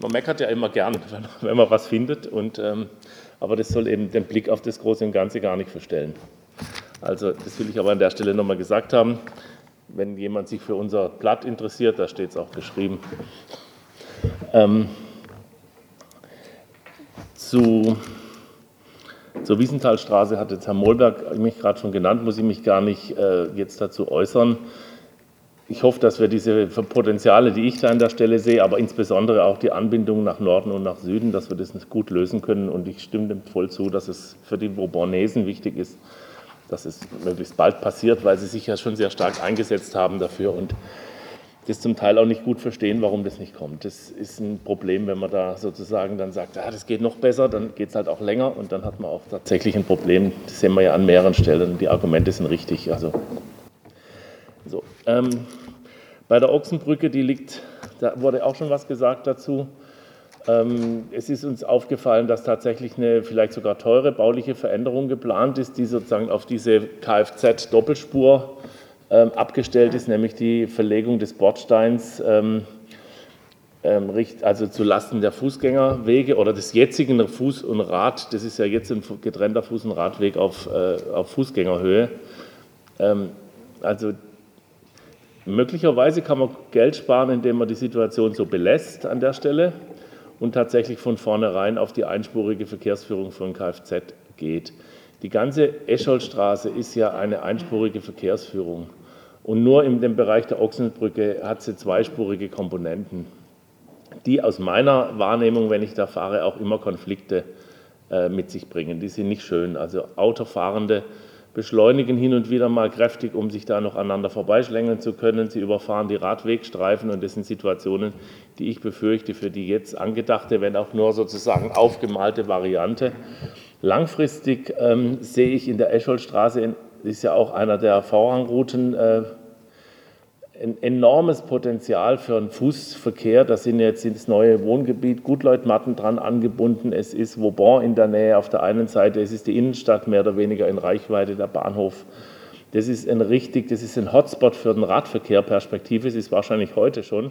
man meckert ja immer gern, wenn man was findet, und, ähm, aber das soll eben den Blick auf das Große und Ganze gar nicht verstellen. Also das will ich aber an der Stelle nochmal gesagt haben. Wenn jemand sich für unser Blatt interessiert, da steht es auch geschrieben. Ähm, zu, zur Wiesenthalstraße hat jetzt Herr Mohlberg mich gerade schon genannt, muss ich mich gar nicht äh, jetzt dazu äußern. ich hoffe, dass wir diese Potenziale, die ich da an der Stelle sehe, aber insbesondere auch die Anbindung nach Norden und nach Süden, dass wir das gut lösen können. Und ich stimme dem voll zu, dass es für die Bourbonesen wichtig ist, dass es möglichst bald passiert, weil sie sich ja schon sehr stark eingesetzt haben dafür und das zum Teil auch nicht gut verstehen, warum das nicht kommt. Das ist ein Problem, wenn man da sozusagen dann sagt, ja, das geht noch besser, dann geht es halt auch länger und dann hat man auch tatsächlich ein Problem. Das sehen wir ja an mehreren Stellen. Die Argumente sind richtig. Also so. Ähm, bei der Ochsenbrücke, die liegt, da wurde auch schon was gesagt dazu. Ähm, es ist uns aufgefallen, dass tatsächlich eine vielleicht sogar teure bauliche Veränderung geplant ist, die sozusagen auf diese Kfz-Doppelspur ähm, abgestellt ist, nämlich die Verlegung des Bordsteins ähm, also zu Lasten der Fußgängerwege oder des jetzigen Fuß- und Rad, das ist ja jetzt ein getrennter Fuß- und Radweg auf, äh, auf Fußgängerhöhe. Also Möglicherweise kann man Geld sparen, indem man die Situation so belässt an der Stelle und tatsächlich von vornherein auf die einspurige Verkehrsführung von Kfz geht. Die ganze Escholstraße ist ja eine einspurige Verkehrsführung und nur in dem Bereich der Ochsenbrücke hat sie zweispurige Komponenten, die aus meiner Wahrnehmung, wenn ich da fahre, auch immer Konflikte äh, mit sich bringen. Die sind nicht schön. Also Autofahrende beschleunigen hin und wieder mal kräftig, um sich da noch aneinander vorbeischlängeln zu können. Sie überfahren die Radwegstreifen und das sind Situationen, die ich befürchte für die jetzt angedachte, wenn auch nur sozusagen aufgemalte Variante. Langfristig ähm, sehe ich in der Escholstraße, ist ja auch einer der Vorrangrouten, äh, ein enormes Potenzial für den Fußverkehr. Da sind jetzt das neue Wohngebiet Gutleutmatten dran angebunden. Es ist Vauban in der Nähe auf der einen Seite. Es ist die Innenstadt mehr oder weniger in Reichweite, der Bahnhof. Das ist ein richtig, das ist ein Hotspot für den Radverkehr perspektivisch, ist wahrscheinlich heute schon.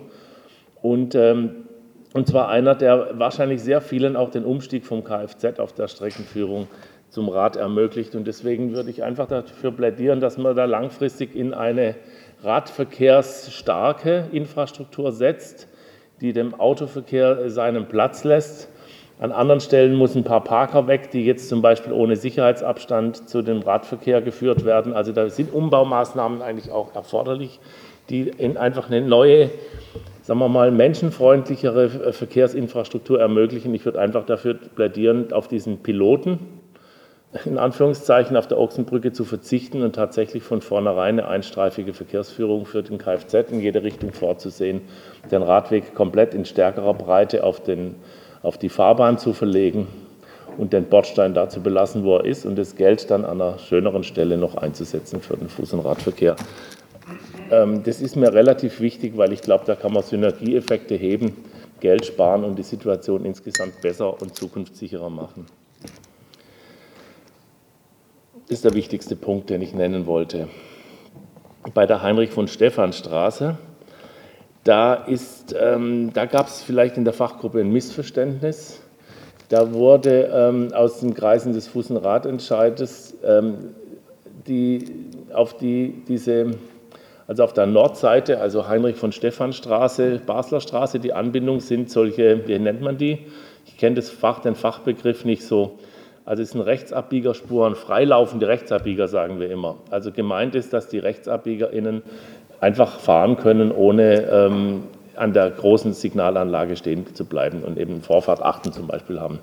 Und, ähm, und zwar einer, der wahrscheinlich sehr vielen auch den Umstieg vom Kfz auf der Streckenführung zum Rad ermöglicht. Und deswegen würde ich einfach dafür plädieren, dass man da langfristig in eine radverkehrsstarke Infrastruktur setzt, die dem Autoverkehr seinen Platz lässt. An anderen Stellen muss ein paar Parker weg, die jetzt zum Beispiel ohne Sicherheitsabstand zu dem Radverkehr geführt werden. Also da sind Umbaumaßnahmen eigentlich auch erforderlich, die einfach eine neue, sagen wir mal, menschenfreundlichere Verkehrsinfrastruktur ermöglichen. Ich würde einfach dafür plädieren, auf diesen Piloten, in Anführungszeichen auf der Ochsenbrücke zu verzichten und tatsächlich von vornherein eine einstreifige Verkehrsführung für den Kfz in jede Richtung vorzusehen, den Radweg komplett in stärkerer Breite auf, den, auf die Fahrbahn zu verlegen und den Bordstein da zu belassen, wo er ist und das Geld dann an einer schöneren Stelle noch einzusetzen für den Fuß- und Radverkehr. Ähm, das ist mir relativ wichtig, weil ich glaube, da kann man Synergieeffekte heben, Geld sparen und die Situation insgesamt besser und zukunftssicherer machen. Ist der wichtigste Punkt, den ich nennen wollte. Bei der Heinrich von Stephan Straße, da, ähm, da gab es vielleicht in der Fachgruppe ein Missverständnis. Da wurde ähm, aus den Kreisen des Fuß- und Radentscheides ähm, die, auf die, diese, also auf der Nordseite, also Heinrich von Stephan Straße, Basler Straße, die Anbindung sind solche, wie nennt man die? Ich kenne das Fach, den Fachbegriff nicht so. Also es sind Rechtsabbiegerspuren, freilaufende Rechtsabbieger, sagen wir immer. Also gemeint ist, dass die RechtsabbiegerInnen einfach fahren können, ohne ähm, an der großen Signalanlage stehen zu bleiben und eben Vorfahrt achten zum Beispiel haben.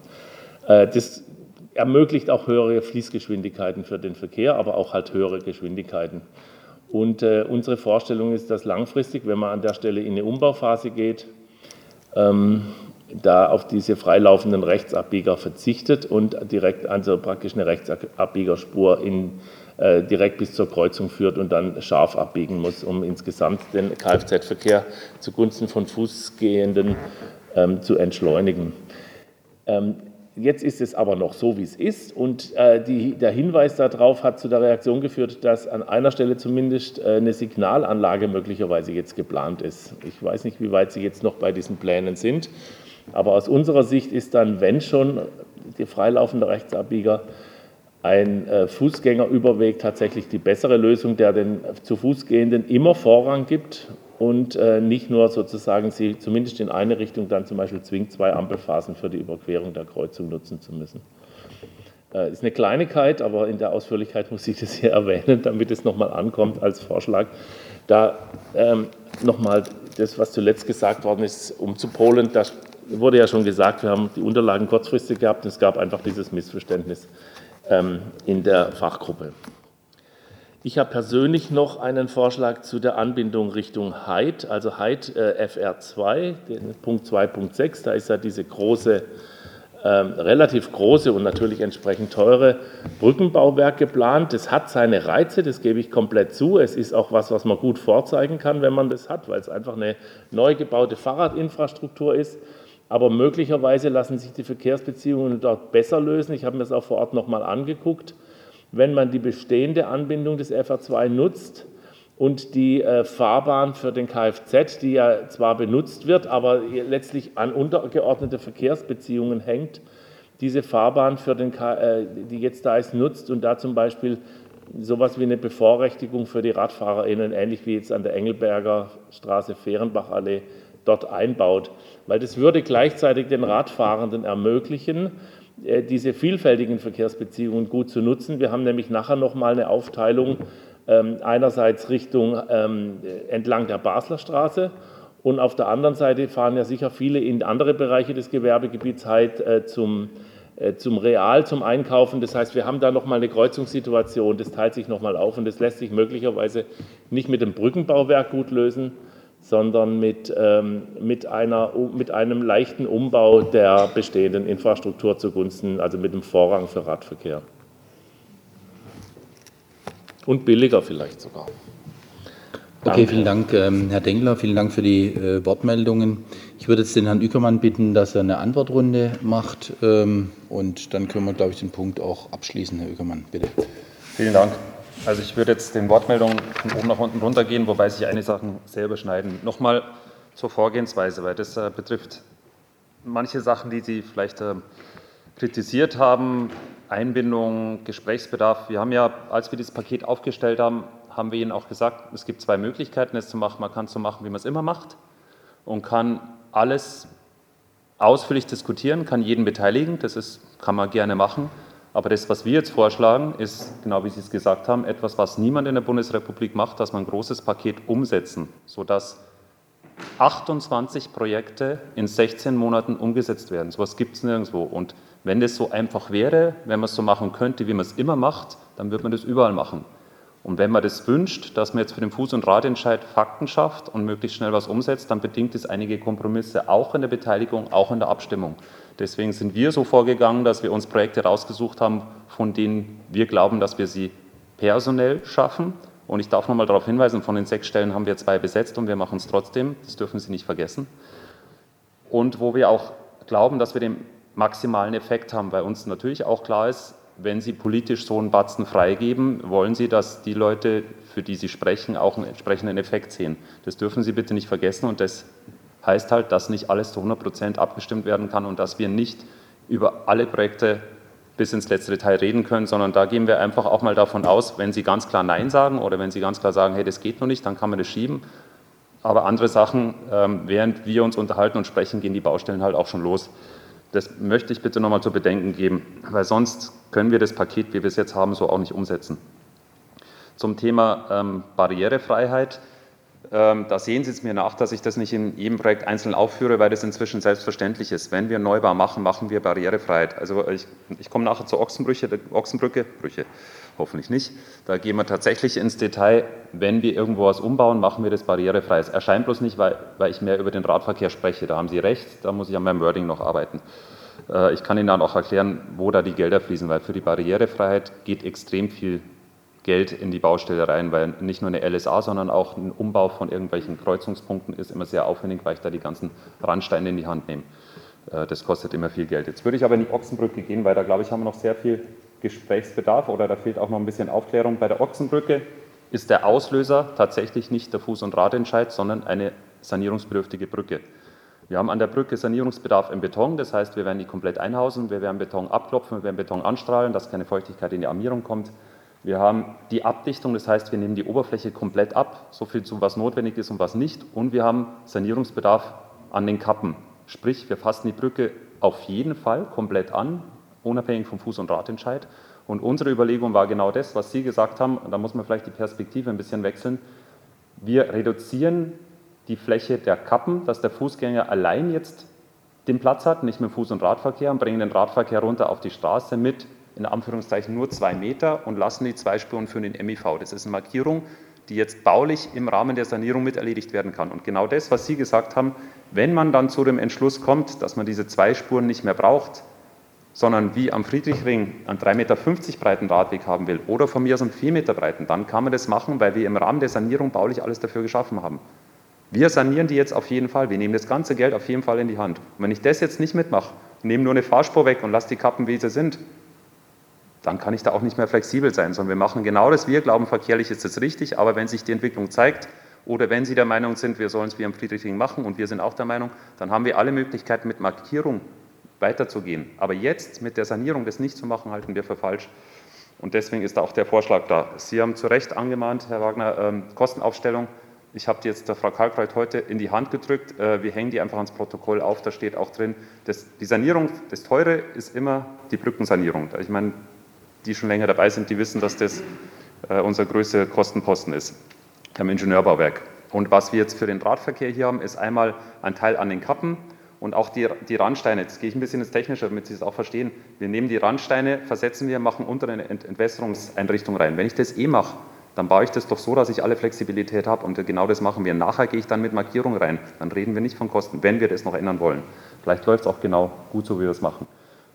Äh, das ermöglicht auch höhere Fließgeschwindigkeiten für den Verkehr, aber auch halt höhere Geschwindigkeiten. Und äh, unsere Vorstellung ist, dass langfristig, wenn man an der Stelle in eine Umbauphase geht, ähm, da auf diese freilaufenden Rechtsabbieger verzichtet und direkt, also praktisch eine Rechtsabbiegerspur in, äh, direkt bis zur Kreuzung führt und dann scharf abbiegen muss, um insgesamt den Kfz-Verkehr zugunsten von Fußgehenden ähm, zu entschleunigen. Ähm, Jetzt ist es aber noch so, wie es ist. Und äh, die, der Hinweis darauf hat zu der Reaktion geführt, dass an einer Stelle zumindest äh, eine Signalanlage möglicherweise jetzt geplant ist. Ich weiß nicht, wie weit Sie jetzt noch bei diesen Plänen sind. Aber aus unserer Sicht ist dann, wenn schon die freilaufende Rechtsabbieger, ein äh, Fußgängerüberweg tatsächlich die bessere Lösung, der den zu Fuß gehenden immer Vorrang gibt und äh, nicht nur sozusagen sie zumindest in eine Richtung dann zum Beispiel zwingt, zwei Ampelphasen für die Überquerung der Kreuzung nutzen zu müssen. äh, ist eine Kleinigkeit, aber in der Ausführlichkeit muss ich das hier erwähnen, damit es nochmal ankommt als Vorschlag. Da ähm, nochmal das, was zuletzt gesagt worden ist, umzupolen. Da wurde ja schon gesagt, wir haben die Unterlagen kurzfristig gehabt und es gab einfach dieses Missverständnis ähm, in der Fachgruppe. Ich habe persönlich noch einen Vorschlag zu der Anbindung Richtung Heid, also Heid äh, FR2, Punkt 2.6. Da ist ja diese große ähm, relativ große und natürlich entsprechend teure Brückenbauwerk geplant. Das hat seine Reize, das gebe ich komplett zu. Es ist auch was, was man gut vorzeigen kann, wenn man das hat, weil es einfach eine neu gebaute Fahrradinfrastruktur ist. Aber möglicherweise lassen sich die Verkehrsbeziehungen dort besser lösen. Ich habe mir das auch vor Ort nochmal angeguckt. Wenn man die bestehende Anbindung des FR2 nutzt, und die äh, Fahrbahn für den Kfz, die ja zwar benutzt wird, aber letztlich an untergeordnete Verkehrsbeziehungen hängt, diese Fahrbahn, für den äh, die jetzt da ist, nutzt und da zum Beispiel sowas wie eine Bevorrechtigung für die RadfahrerInnen, ähnlich wie jetzt an der Engelberger Straße, Fehrenbachallee, dort einbaut. Weil das würde gleichzeitig den Radfahrenden ermöglichen, äh, diese vielfältigen Verkehrsbeziehungen gut zu nutzen. Wir haben nämlich nachher nochmal eine Aufteilung ähm, einerseits Richtung ähm, entlang der Basler Straße und auf der anderen Seite fahren ja sicher viele in andere Bereiche des Gewerbegebiets halt äh, zum, äh, zum Real, zum Einkaufen. Das heißt, wir haben da nochmal eine Kreuzungssituation, das teilt sich nochmal auf und das lässt sich möglicherweise nicht mit dem Brückenbauwerk gut lösen, sondern mit, ähm, mit, einer, mit einem leichten Umbau der bestehenden Infrastruktur zugunsten, also mit dem Vorrang für Radverkehr. Und billiger vielleicht sogar. Danke. Okay, vielen Dank, ähm, Herr Dengler. Vielen Dank für die äh, Wortmeldungen. Ich würde jetzt den Herrn Ückermann bitten, dass er eine Antwortrunde macht. Ähm, und dann können wir, glaube ich, den Punkt auch abschließen. Herr Ückermann, bitte. Vielen Dank. Also ich würde jetzt den Wortmeldungen von oben nach unten runtergehen, wobei sich einige Sachen sehr überschneiden. Nochmal zur Vorgehensweise, weil das äh, betrifft manche Sachen, die Sie vielleicht äh, kritisiert haben, Einbindung, Gesprächsbedarf. Wir haben ja, als wir dieses Paket aufgestellt haben, haben wir Ihnen auch gesagt, es gibt zwei Möglichkeiten, es zu machen. Man kann es so machen, wie man es immer macht und kann alles ausführlich diskutieren, kann jeden beteiligen, das ist, kann man gerne machen. Aber das, was wir jetzt vorschlagen, ist, genau wie Sie es gesagt haben, etwas, was niemand in der Bundesrepublik macht, dass man ein großes Paket umsetzen, sodass 28 Projekte in 16 Monaten umgesetzt werden. So etwas gibt es nirgendwo. Und wenn das so einfach wäre, wenn man es so machen könnte, wie man es immer macht, dann würde man das überall machen. Und wenn man das wünscht, dass man jetzt für den Fuß- und Radentscheid Fakten schafft und möglichst schnell was umsetzt, dann bedingt es einige Kompromisse, auch in der Beteiligung, auch in der Abstimmung. Deswegen sind wir so vorgegangen, dass wir uns Projekte rausgesucht haben, von denen wir glauben, dass wir sie personell schaffen. Und ich darf noch mal darauf hinweisen, von den sechs Stellen haben wir zwei besetzt und wir machen es trotzdem. Das dürfen Sie nicht vergessen. Und wo wir auch glauben, dass wir den maximalen Effekt haben, weil uns natürlich auch klar ist, wenn Sie politisch so einen Batzen freigeben, wollen Sie, dass die Leute, für die Sie sprechen, auch einen entsprechenden Effekt sehen. Das dürfen Sie bitte nicht vergessen und das heißt halt, dass nicht alles zu 100 Prozent abgestimmt werden kann und dass wir nicht über alle Projekte bis ins letzte Detail reden können, sondern da gehen wir einfach auch mal davon aus, wenn Sie ganz klar Nein sagen oder wenn Sie ganz klar sagen, hey, das geht noch nicht, dann kann man das schieben. Aber andere Sachen, ähm, während wir uns unterhalten und sprechen, gehen die Baustellen halt auch schon los. Das möchte ich bitte nochmal zu bedenken geben, weil sonst können wir das Paket, wie wir es jetzt haben, so auch nicht umsetzen. Zum Thema ähm, Barrierefreiheit. Ähm, da sehen Sie es mir nach, dass ich das nicht in jedem Projekt einzeln aufführe, weil das inzwischen selbstverständlich ist. Wenn wir Neubau machen, machen wir Barrierefreiheit. Also ich, ich komme nachher zur Ochsenbrücke, Ochsenbrücke, Brüche, hoffentlich nicht. Da gehen wir tatsächlich ins Detail. Wenn wir irgendwo was umbauen, machen wir das barrierefrei. Es erscheint bloß nicht, weil, weil ich mehr über den Radverkehr spreche. Da haben Sie recht, da muss ich an meinem Wording noch arbeiten. Äh, ich kann Ihnen dann auch erklären, wo da die Gelder fließen, weil für die Barrierefreiheit geht extrem viel Geld in die Baustelle rein, weil nicht nur eine LSA, sondern auch ein Umbau von irgendwelchen Kreuzungspunkten ist immer sehr aufwendig, weil ich da die ganzen Randsteine in die Hand nehme. Äh, das kostet immer viel Geld. Jetzt würde ich aber in die Ochsenbrücke gehen, weil da glaube ich, haben wir noch sehr viel Gesprächsbedarf oder da fehlt auch noch ein bisschen Aufklärung. Bei der Ochsenbrücke ist der Auslöser tatsächlich nicht der Fuß- und Radentscheid, sondern eine sanierungsbedürftige Brücke. Wir haben an der Brücke Sanierungsbedarf im Beton, das heißt, wir werden die komplett einhausen, wir werden Beton abklopfen, wir werden Beton anstrahlen, dass keine Feuchtigkeit in die Armierung kommt. Wir haben die Abdichtung, das heißt, wir nehmen die Oberfläche komplett ab, so viel zu was notwendig ist und was nicht. Und wir haben Sanierungsbedarf an den Kappen. Sprich, wir fassen die Brücke auf jeden Fall komplett an, unabhängig vom Fuß- und Radentscheid. Und unsere Überlegung war genau das, was Sie gesagt haben, da muss man vielleicht die Perspektive ein bisschen wechseln. Wir reduzieren die Fläche der Kappen, dass der Fußgänger allein jetzt den Platz hat, nicht mit Fuß- und Radverkehr und bringen den Radverkehr runter auf die Straße mit in Anführungszeichen nur zwei Meter und lassen die zwei Spuren für den MIV. Das ist eine Markierung, die jetzt baulich im Rahmen der Sanierung mit erledigt werden kann. Und genau das, was Sie gesagt haben, wenn man dann zu dem Entschluss kommt, dass man diese zwei Spuren nicht mehr braucht, sondern wie am Friedrichring einen 3,50 Meter breiten Radweg haben will oder von mir aus einen 4 Meter breiten, dann kann man das machen, weil wir im Rahmen der Sanierung baulich alles dafür geschaffen haben. Wir sanieren die jetzt auf jeden Fall. Wir nehmen das ganze Geld auf jeden Fall in die Hand. Und wenn ich das jetzt nicht mitmache, nehme nur eine Fahrspur weg und lasse die Kappen, wie sie sind, dann kann ich da auch nicht mehr flexibel sein, sondern wir machen genau das. Wir glauben, verkehrlich ist es richtig, aber wenn sich die Entwicklung zeigt oder wenn Sie der Meinung sind, wir sollen es wie am Friedrichring machen und wir sind auch der Meinung, dann haben wir alle Möglichkeiten mit Markierung weiterzugehen. Aber jetzt mit der Sanierung das nicht zu machen, halten wir für falsch. Und deswegen ist auch der Vorschlag da. Sie haben zu Recht angemahnt, Herr Wagner, ähm, Kostenaufstellung. Ich habe die jetzt der Frau Kalkreuth heute in die Hand gedrückt. Äh, wir hängen die einfach ans Protokoll auf. Da steht auch drin, dass die Sanierung, das Teure ist immer die Brückensanierung. Ich meine, die schon länger dabei sind, die wissen, dass das äh, unser größter Kostenposten ist am Ingenieurbauwerk. Und was wir jetzt für den Radverkehr hier haben, ist einmal ein Teil an den Kappen, und auch die, die Randsteine, jetzt gehe ich ein bisschen ins Technische, damit Sie es auch verstehen. Wir nehmen die Randsteine, versetzen wir, machen unter eine Entwässerungseinrichtung rein. Wenn ich das eh mache, dann baue ich das doch so, dass ich alle Flexibilität habe. Und genau das machen wir. Nachher gehe ich dann mit Markierung rein. Dann reden wir nicht von Kosten, wenn wir das noch ändern wollen. Vielleicht läuft es auch genau gut so, wie wir es machen.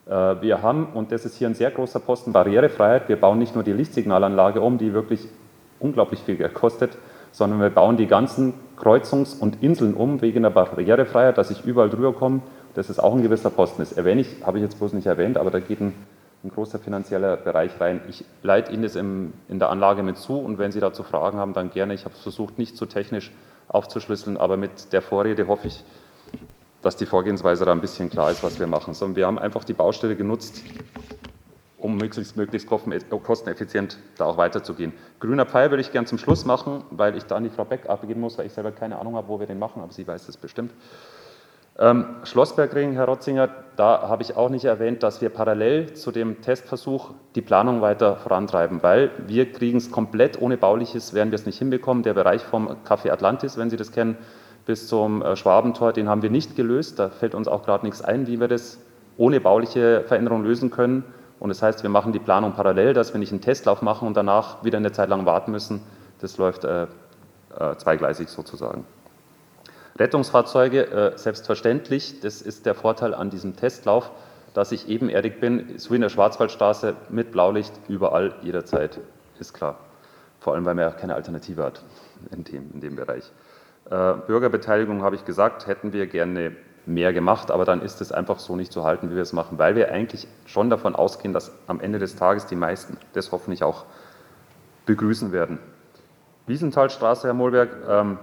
Äh, wir haben, und das ist hier ein sehr großer Posten, Barrierefreiheit. Wir bauen nicht nur die Lichtsignalanlage um, die wirklich unglaublich viel Geld kostet, sondern wir bauen die ganzen Kreuzungs- und Inseln um wegen der Barrierefreiheit, dass ich überall drüber komme. Das ist auch ein gewisser Posten. Das erwähne ich, habe ich jetzt bloß nicht erwähnt, aber da geht ein, ein großer finanzieller Bereich rein. Ich leite Ihnen das im, in der Anlage mit zu und wenn Sie dazu Fragen haben, dann gerne. Ich habe es versucht, nicht zu technisch aufzuschlüsseln, aber mit der Vorrede hoffe ich, dass die Vorgehensweise da ein bisschen klar ist, was wir machen. Sondern wir haben einfach die Baustelle genutzt, um möglichst, möglichst kosteneffizient da auch weiterzugehen. Grüner Pfeil würde ich gern zum Schluss machen, weil ich da an die Frau Beck abgeben muss, weil ich selber keine Ahnung habe, wo wir den machen, aber sie weiß es bestimmt. Ähm, Schlossbergring, Herr Rotzinger, da habe ich auch nicht erwähnt, dass wir parallel zu dem Testversuch die Planung weiter vorantreiben, weil wir kriegen es komplett ohne Bauliches, werden wir es nicht hinbekommen. Der Bereich vom Café Atlantis, wenn Sie das kennen, bis zum äh, Schwabentor, den haben wir nicht gelöst. Da fällt uns auch gerade nichts ein, wie wir das ohne bauliche Veränderung lösen können. Und das heißt, wir machen die Planung parallel, dass wir nicht einen Testlauf machen und danach wieder eine Zeit lang warten müssen. Das läuft äh, äh, zweigleisig sozusagen. Rettungsfahrzeuge, äh, selbstverständlich, das ist der Vorteil an diesem Testlauf, dass ich ebenerdig bin, so wie in der Schwarzwaldstraße mit Blaulicht überall, jederzeit, ist klar. Vor allem, weil man ja keine Alternative hat in dem, in dem Bereich. Äh, Bürgerbeteiligung habe ich gesagt, hätten wir gerne mehr gemacht, aber dann ist es einfach so nicht zu halten, wie wir es machen, weil wir eigentlich schon davon ausgehen, dass am Ende des Tages die meisten das hoffentlich auch begrüßen werden. Wiesenthalstraße, Herr Mohlberg, ähm,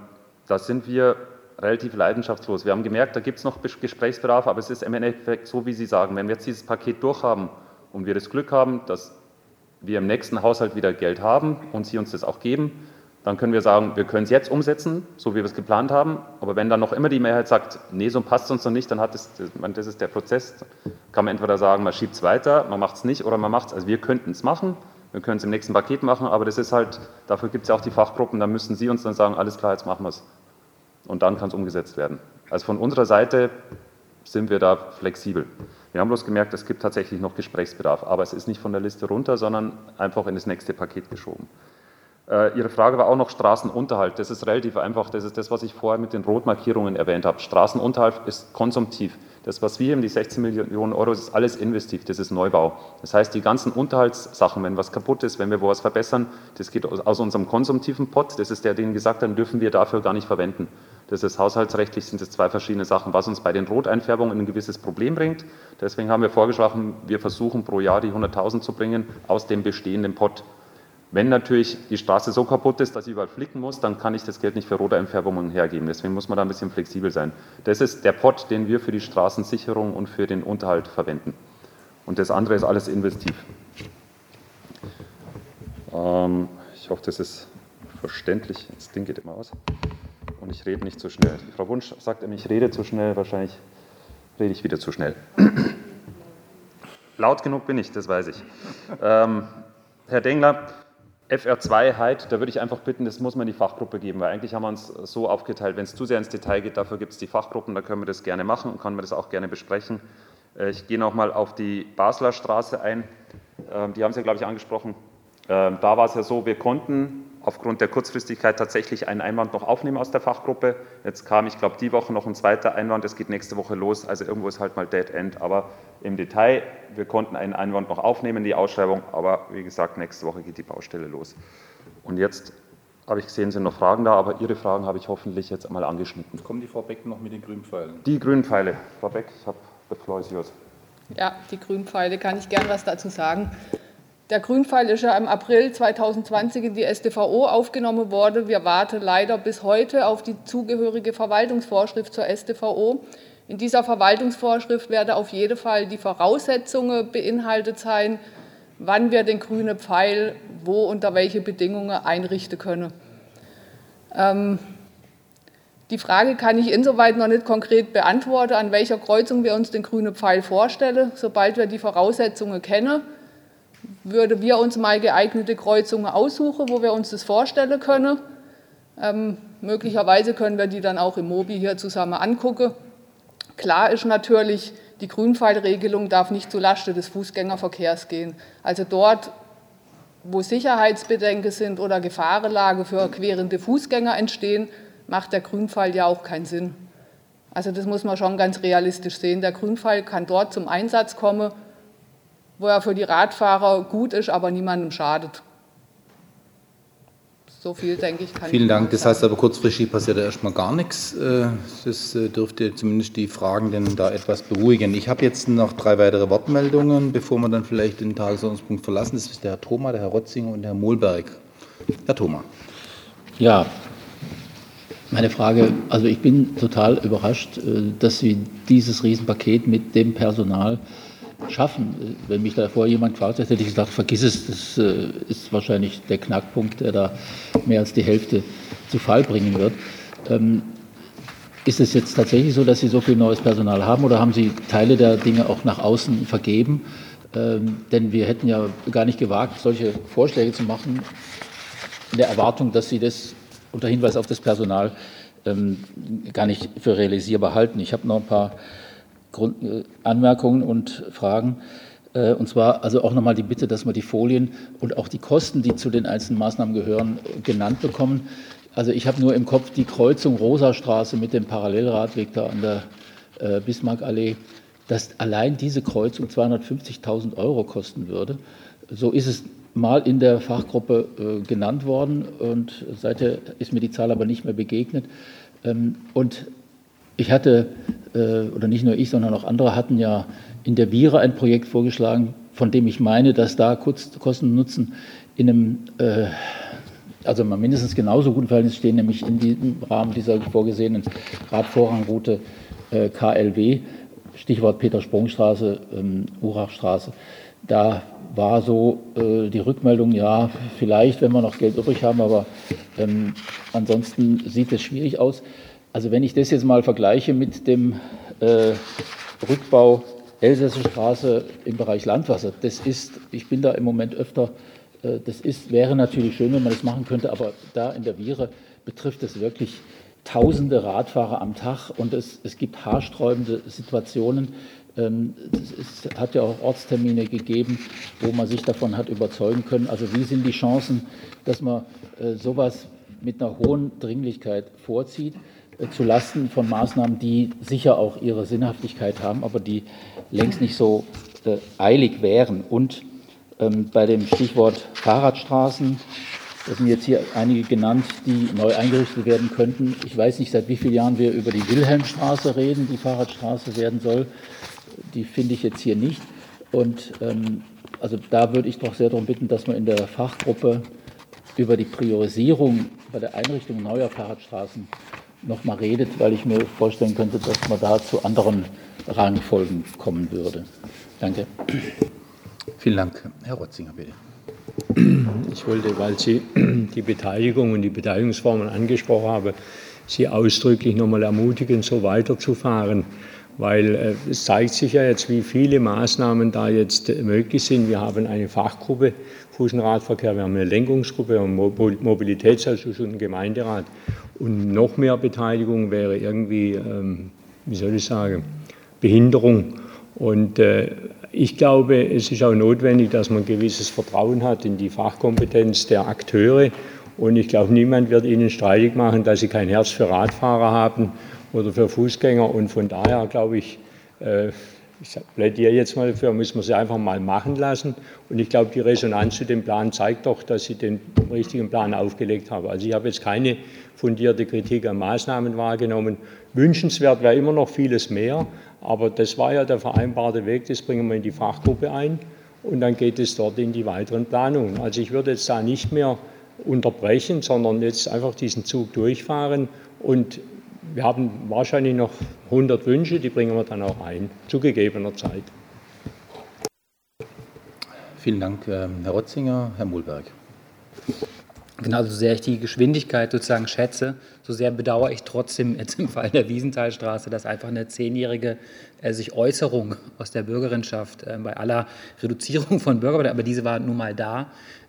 da sind wir relativ leidenschaftslos. Wir haben gemerkt, da gibt es noch Gesprächsbedarf, aber es ist im Endeffekt so, wie Sie sagen, wenn wir jetzt dieses Paket durchhaben und wir das Glück haben, dass wir im nächsten Haushalt wieder Geld haben und Sie uns das auch geben, dann können wir sagen, wir können es jetzt umsetzen, so wie wir es geplant haben. Aber wenn dann noch immer die Mehrheit sagt, nee, so passt es uns noch nicht, dann hat es, das ist der Prozess, kann man entweder sagen, man schiebt es weiter, man macht es nicht oder man macht es. Also wir könnten es machen, wir können es im nächsten Paket machen, aber das ist halt, dafür gibt es ja auch die Fachgruppen, da müssen Sie uns dann sagen, alles klar, jetzt machen wir es. Und dann kann es umgesetzt werden. Also von unserer Seite sind wir da flexibel. Wir haben bloß gemerkt, es gibt tatsächlich noch Gesprächsbedarf, aber es ist nicht von der Liste runter, sondern einfach in das nächste Paket geschoben. Äh, Ihre Frage war auch noch Straßenunterhalt. Das ist relativ einfach. Das ist das, was ich vorher mit den Rotmarkierungen erwähnt habe. Straßenunterhalt ist konsumtiv. Das, was wir haben, die 16 Millionen Euro, ist alles investiv. Das ist Neubau. Das heißt, die ganzen Unterhaltssachen, wenn was kaputt ist, wenn wir wo was verbessern, das geht aus unserem konsumtiven Pot. Das ist der, den gesagt haben, dürfen wir dafür gar nicht verwenden. Das ist haushaltsrechtlich, sind es zwei verschiedene Sachen, was uns bei den Roteinfärbungen ein gewisses Problem bringt. Deswegen haben wir vorgeschlagen, wir versuchen pro Jahr die 100.000 zu bringen aus dem bestehenden Pot. Wenn natürlich die Straße so kaputt ist, dass ich überall flicken muss, dann kann ich das Geld nicht für rote Einfärbungen hergeben. Deswegen muss man da ein bisschen flexibel sein. Das ist der Pot, den wir für die Straßensicherung und für den Unterhalt verwenden. Und das andere ist alles investiv. Ähm, ich hoffe, das ist verständlich. Das Ding geht immer aus. Und ich rede nicht zu schnell. Frau Wunsch sagt immer, ich rede zu schnell. Wahrscheinlich rede ich wieder zu schnell. [clears throat] Laut genug bin ich, das weiß ich. Ähm, Herr Dengler, FR2 Height, da würde ich einfach bitten, das muss man in die Fachgruppe geben, weil eigentlich haben wir uns so aufgeteilt, wenn es zu sehr ins Detail geht, dafür gibt es die Fachgruppen, da können wir das gerne machen und können wir das auch gerne besprechen. Äh, ich gehe nochmal auf die Basler Straße ein, ähm, die haben Sie, glaube ich, angesprochen. Ähm, da war es ja so, wir konnten aufgrund der Kurzfristigkeit tatsächlich einen Einwand noch aufnehmen aus der Fachgruppe. Jetzt kam, ich glaube, die Woche noch ein zweiter Einwand, es geht nächste Woche los, also irgendwo ist halt mal Dead End. Aber im Detail, wir konnten einen Einwand noch aufnehmen, die Ausschreibung, aber wie gesagt, nächste Woche geht die Baustelle los. Und jetzt habe ich gesehen, sind noch Fragen da, aber Ihre Fragen habe ich hoffentlich jetzt einmal angeschnitten. Kommt die Frau Beck noch mit den grünen Pfeilen? Die grünen Pfeile. Frau Beck, ich habe the floor is yours. Ja, die grünen Pfeile, kann ich gern was dazu sagen. Der Grünpfeil ist ja im April 2020 in die StVO aufgenommen worden. Wir warten leider bis heute auf die zugehörige Verwaltungsvorschrift zur StVO. In dieser Verwaltungsvorschrift werden auf jeden Fall die Voraussetzungen beinhaltet sein, wann wir den grünen Pfeil wo unter welche Bedingungen einrichten können. Ähm, die Frage kann ich insoweit noch nicht konkret beantworten, an welcher Kreuzung wir uns den grünen Pfeil vorstellen. Sobald wir die Voraussetzungen kennen, würden wir uns mal geeignete Kreuzungen aussuchen, wo wir uns das vorstellen können. Ähm, möglicherweise können wir die dann auch im Mobi hier zusammen angucken. Klar ist natürlich, die Grünpfeilregelung darf nicht zulasten des Fußgängerverkehrs gehen. Also dort, wo Sicherheitsbedenken sind oder Gefahrenlage für querende Fußgänger entstehen, macht der Grünpfeil ja auch keinen Sinn. Also das muss man schon ganz realistisch sehen. Der Grünpfeil kann dort zum Einsatz kommen, wo er für die Radfahrer gut ist, aber niemandem schadet. So viel, denke ich, kann Vielen ich Dank. Das heißt aber kurzfristig passiert ja erstmal gar nichts. Äh, Das äh, dürfte zumindest die Fragenden da etwas beruhigen. Ich habe jetzt noch drei weitere Wortmeldungen, bevor wir dann vielleicht den Tagesordnungspunkt verlassen. Das ist der Herr Thoma, der Herr Rotzinger und der Herr Mohlberg. Herr Thoma. Ja, meine Frage, also ich bin total überrascht, äh, dass Sie dieses Riesenpaket mit dem Personal schaffen. Wenn mich davor jemand gefragt hätte, hätte ich gesagt, vergiss es, das äh, ist wahrscheinlich der Knackpunkt, der da mehr als die Hälfte zu Fall bringen wird. Ähm, Ist es jetzt tatsächlich so, dass Sie so viel neues Personal haben oder haben Sie Teile der Dinge auch nach außen vergeben? Ähm, Denn wir hätten ja gar nicht gewagt, solche Vorschläge zu machen, in der Erwartung, dass Sie das unter Hinweis auf das Personal ähm, gar nicht für realisierbar halten. Ich habe noch ein paar Grund, äh, Anmerkungen und Fragen. Äh, und zwar also auch nochmal die Bitte, dass wir die Folien und auch die Kosten, die zu den einzelnen Maßnahmen gehören, genannt bekommen. Also ich habe nur im Kopf die Kreuzung Rosastraße mit dem Parallelradweg da an der äh, Bismarckallee, dass allein diese Kreuzung 250.000 Euro kosten würde. So ist es mal in der Fachgruppe genannt worden und seither ist mir die Zahl aber nicht mehr begegnet. Ähm, und ich hatte, äh, oder nicht nur ich, sondern auch andere hatten ja in der Vira ein Projekt vorgeschlagen, von dem ich meine, dass da Kosten und Nutzen in einem, äh, also mal mindestens genauso guten Verhältnis stehen, nämlich in diesem Rahmen dieser vorgesehenen Radvorrangroute äh, KLW, Stichwort Peter-Sprung-Straße, ähm, Urachstraße. Da war so äh, die Rückmeldung, ja, vielleicht, wenn wir noch Geld übrig haben, aber ähm, ansonsten sieht es schwierig aus. Also wenn ich das jetzt mal vergleiche mit dem äh, Rückbau Elsässer Straße im Bereich Landwasser, das ist, ich bin da im Moment öfter, äh, das ist, wäre natürlich schön, wenn man das machen könnte, aber da in der Viere betrifft es wirklich tausende Radfahrer am Tag und es, es gibt haarsträubende Situationen. Ähm, Es hat ja auch Ortstermine gegeben, wo man sich davon hat überzeugen können. Also wie sind die Chancen, dass man äh, sowas mit einer hohen Dringlichkeit vorzieht, zu Lasten von Maßnahmen, die sicher auch ihre Sinnhaftigkeit haben, aber die längst nicht so äh, eilig wären. Und ähm, bei dem Stichwort Fahrradstraßen, da sind jetzt hier einige genannt, die neu eingerichtet werden könnten. Ich weiß nicht, seit wie vielen Jahren wir über die Wilhelmstraße reden, die Fahrradstraße werden soll. Die finde ich jetzt hier nicht. Und ähm, also da würde ich doch sehr darum bitten, dass man in der Fachgruppe über die Priorisierung bei der Einrichtung neuer Fahrradstraßen noch mal redet, weil ich mir vorstellen könnte, dass man da zu anderen Rangfolgen kommen würde. Danke. Vielen Dank. Herr Rotzinger, bitte. Ich wollte, weil Sie die Beteiligung und die Beteiligungsformen angesprochen haben, Sie ausdrücklich nochmal ermutigen, so weiterzufahren. weil äh, es zeigt sich ja jetzt, wie viele Maßnahmen da jetzt möglich sind. Wir haben eine Fachgruppe Fuß- und Radverkehr, wir haben eine Lenkungsgruppe, wir haben einen Mobilitätsausschuss und einen Gemeinderat. Und noch mehr Beteiligung wäre irgendwie, ähm, wie soll ich sagen, Behinderung. Und äh, ich glaube, es ist auch notwendig, dass man gewisses Vertrauen hat in die Fachkompetenz der Akteure. Und ich glaube, niemand wird Ihnen streitig machen, dass Sie kein Herz für Radfahrer haben oder für Fußgänger. Und von daher glaube ich, äh, ich plädiere jetzt mal dafür, müssen wir sie einfach mal machen lassen. Und ich glaube, die Resonanz zu dem Plan zeigt doch, dass Sie den richtigen Plan aufgelegt haben. Also ich habe jetzt keine fundierte Kritik an Maßnahmen wahrgenommen. Wünschenswert wäre immer noch vieles mehr, aber das war ja der vereinbarte Weg, das bringen wir in die Fachgruppe ein und dann geht es dort in die weiteren Planungen. Also ich würde jetzt da nicht mehr unterbrechen, sondern jetzt einfach diesen Zug durchfahren und wir haben wahrscheinlich noch 100 Wünsche, die bringen wir dann auch ein, zu gegebener Zeit. Vielen Dank, ähm, Herr Rotzinger. Herr Mulberg. Genau, so sehr ich die Geschwindigkeit sozusagen schätze, so sehr bedauere ich trotzdem jetzt im Fall der Wiesenthalstraße, dass einfach eine zehnjährige äh, sich Äußerung aus der Bürgerinschaft äh, bei aller Reduzierung von Bürgerarbeit, aber diese war nun mal da,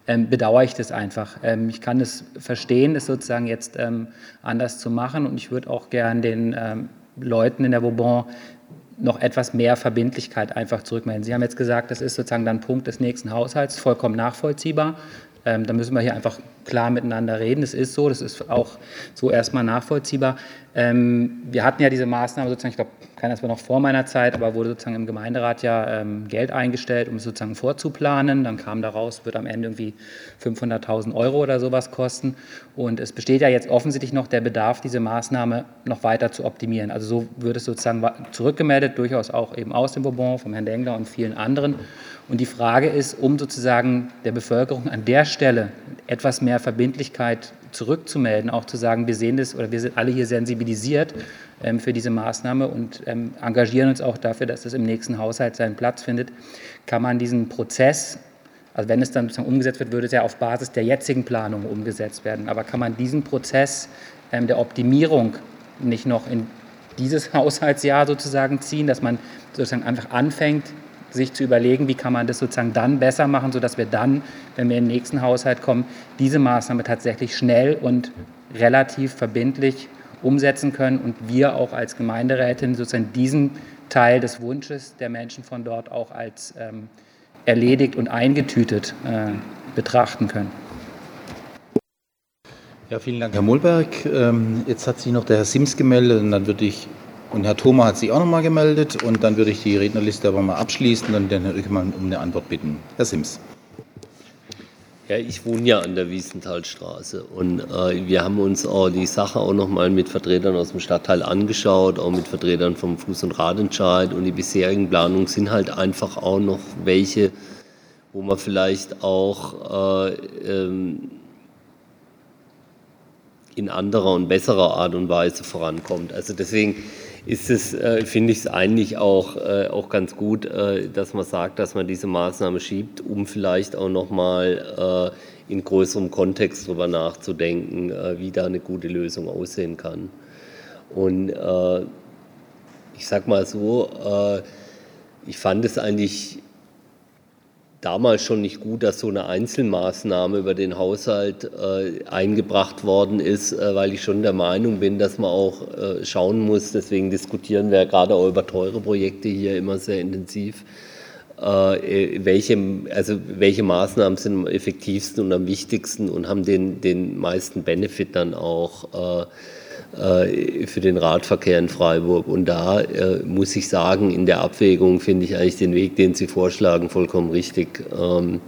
ähm, bedauere ich das einfach. Ähm, ich kann es verstehen, es sozusagen jetzt ähm, anders zu machen und ich würde auch gern den ähm, Leuten in der Bourbon noch etwas mehr Verbindlichkeit einfach zurückmelden. Sie haben jetzt gesagt, das ist sozusagen dann Punkt des nächsten Haushalts, vollkommen nachvollziehbar. Ähm, da müssen wir hier einfach klar miteinander reden. Das ist so, das ist auch so erstmal nachvollziehbar. Ähm, wir hatten ja diese Maßnahme sozusagen, ich glaube, keiner das war noch vor meiner Zeit, aber wurde sozusagen im Gemeinderat ja ähm, Geld eingestellt, um es sozusagen vorzuplanen. Dann kam daraus, wird am Ende irgendwie 500.000 Euro oder sowas kosten. Und es besteht ja jetzt offensichtlich noch der Bedarf, diese Maßnahme noch weiter zu optimieren. Also so wird es sozusagen zurückgemeldet, durchaus auch eben aus dem Bourbon, vom Herrn Dengler und vielen anderen. Und die Frage ist, um sozusagen der Bevölkerung an der Stelle etwas mehr Verbindlichkeit zurückzumelden, auch zu sagen, wir sehen das oder wir sind alle hier sensibilisiert ähm, für diese Maßnahme und ähm, engagieren uns auch dafür, dass es im nächsten Haushalt seinen Platz findet, kann man diesen Prozess, also wenn es dann umgesetzt wird, würde es ja auf Basis der jetzigen Planung umgesetzt werden, aber kann man diesen Prozess ähm, der Optimierung nicht noch in dieses [laughs] Haushaltsjahr sozusagen ziehen, dass man sozusagen einfach anfängt, sich zu überlegen, wie kann man das sozusagen dann besser machen, sodass wir dann, wenn wir in den nächsten Haushalt kommen, diese Maßnahme tatsächlich schnell und relativ verbindlich umsetzen können und wir auch als Gemeinderätin sozusagen diesen Teil des Wunsches der Menschen von dort auch als ähm, erledigt und eingetütet äh, betrachten können. Ja, vielen Dank, Herr Mulberg. Ähm, jetzt hat sich noch der Herr Sims gemeldet und dann würde ich und Herr Thoma hat sich auch noch mal gemeldet und dann würde ich die Rednerliste aber mal abschließen und den Herrn Rückmann um eine Antwort bitten. Herr Sims. Ja, ich wohne ja an der Wiesenthalstraße und äh, wir haben uns auch die Sache auch noch mal mit Vertretern aus dem Stadtteil angeschaut, auch mit Vertretern vom Fuß- und Radentscheid und die bisherigen Planungen sind halt einfach auch noch welche, wo man vielleicht auch äh, ähm, in anderer und besserer Art und Weise vorankommt. Also deswegen ist es, äh, finde ich es eigentlich auch, äh, auch ganz gut, äh, dass man sagt, dass man diese Maßnahme schiebt, um vielleicht auch nochmal äh, in größerem Kontext darüber nachzudenken, äh, wie da eine gute Lösung aussehen kann. Und äh, ich sage mal so, äh, ich fand es eigentlich damals schon nicht gut, dass so eine Einzelmaßnahme über den Haushalt äh, eingebracht worden ist, äh, weil ich schon der Meinung bin, dass man auch äh, schauen muss, deswegen diskutieren wir gerade auch über teure Projekte hier immer sehr intensiv, äh, welche, also welche Maßnahmen sind am effektivsten und am wichtigsten und haben den, den meisten Benefit dann auch äh, äh, für den Radverkehr in Freiburg. Und da äh, muss ich sagen, in der Abwägung finde ich eigentlich den Weg, den Sie vorschlagen, vollkommen richtig. Ähm,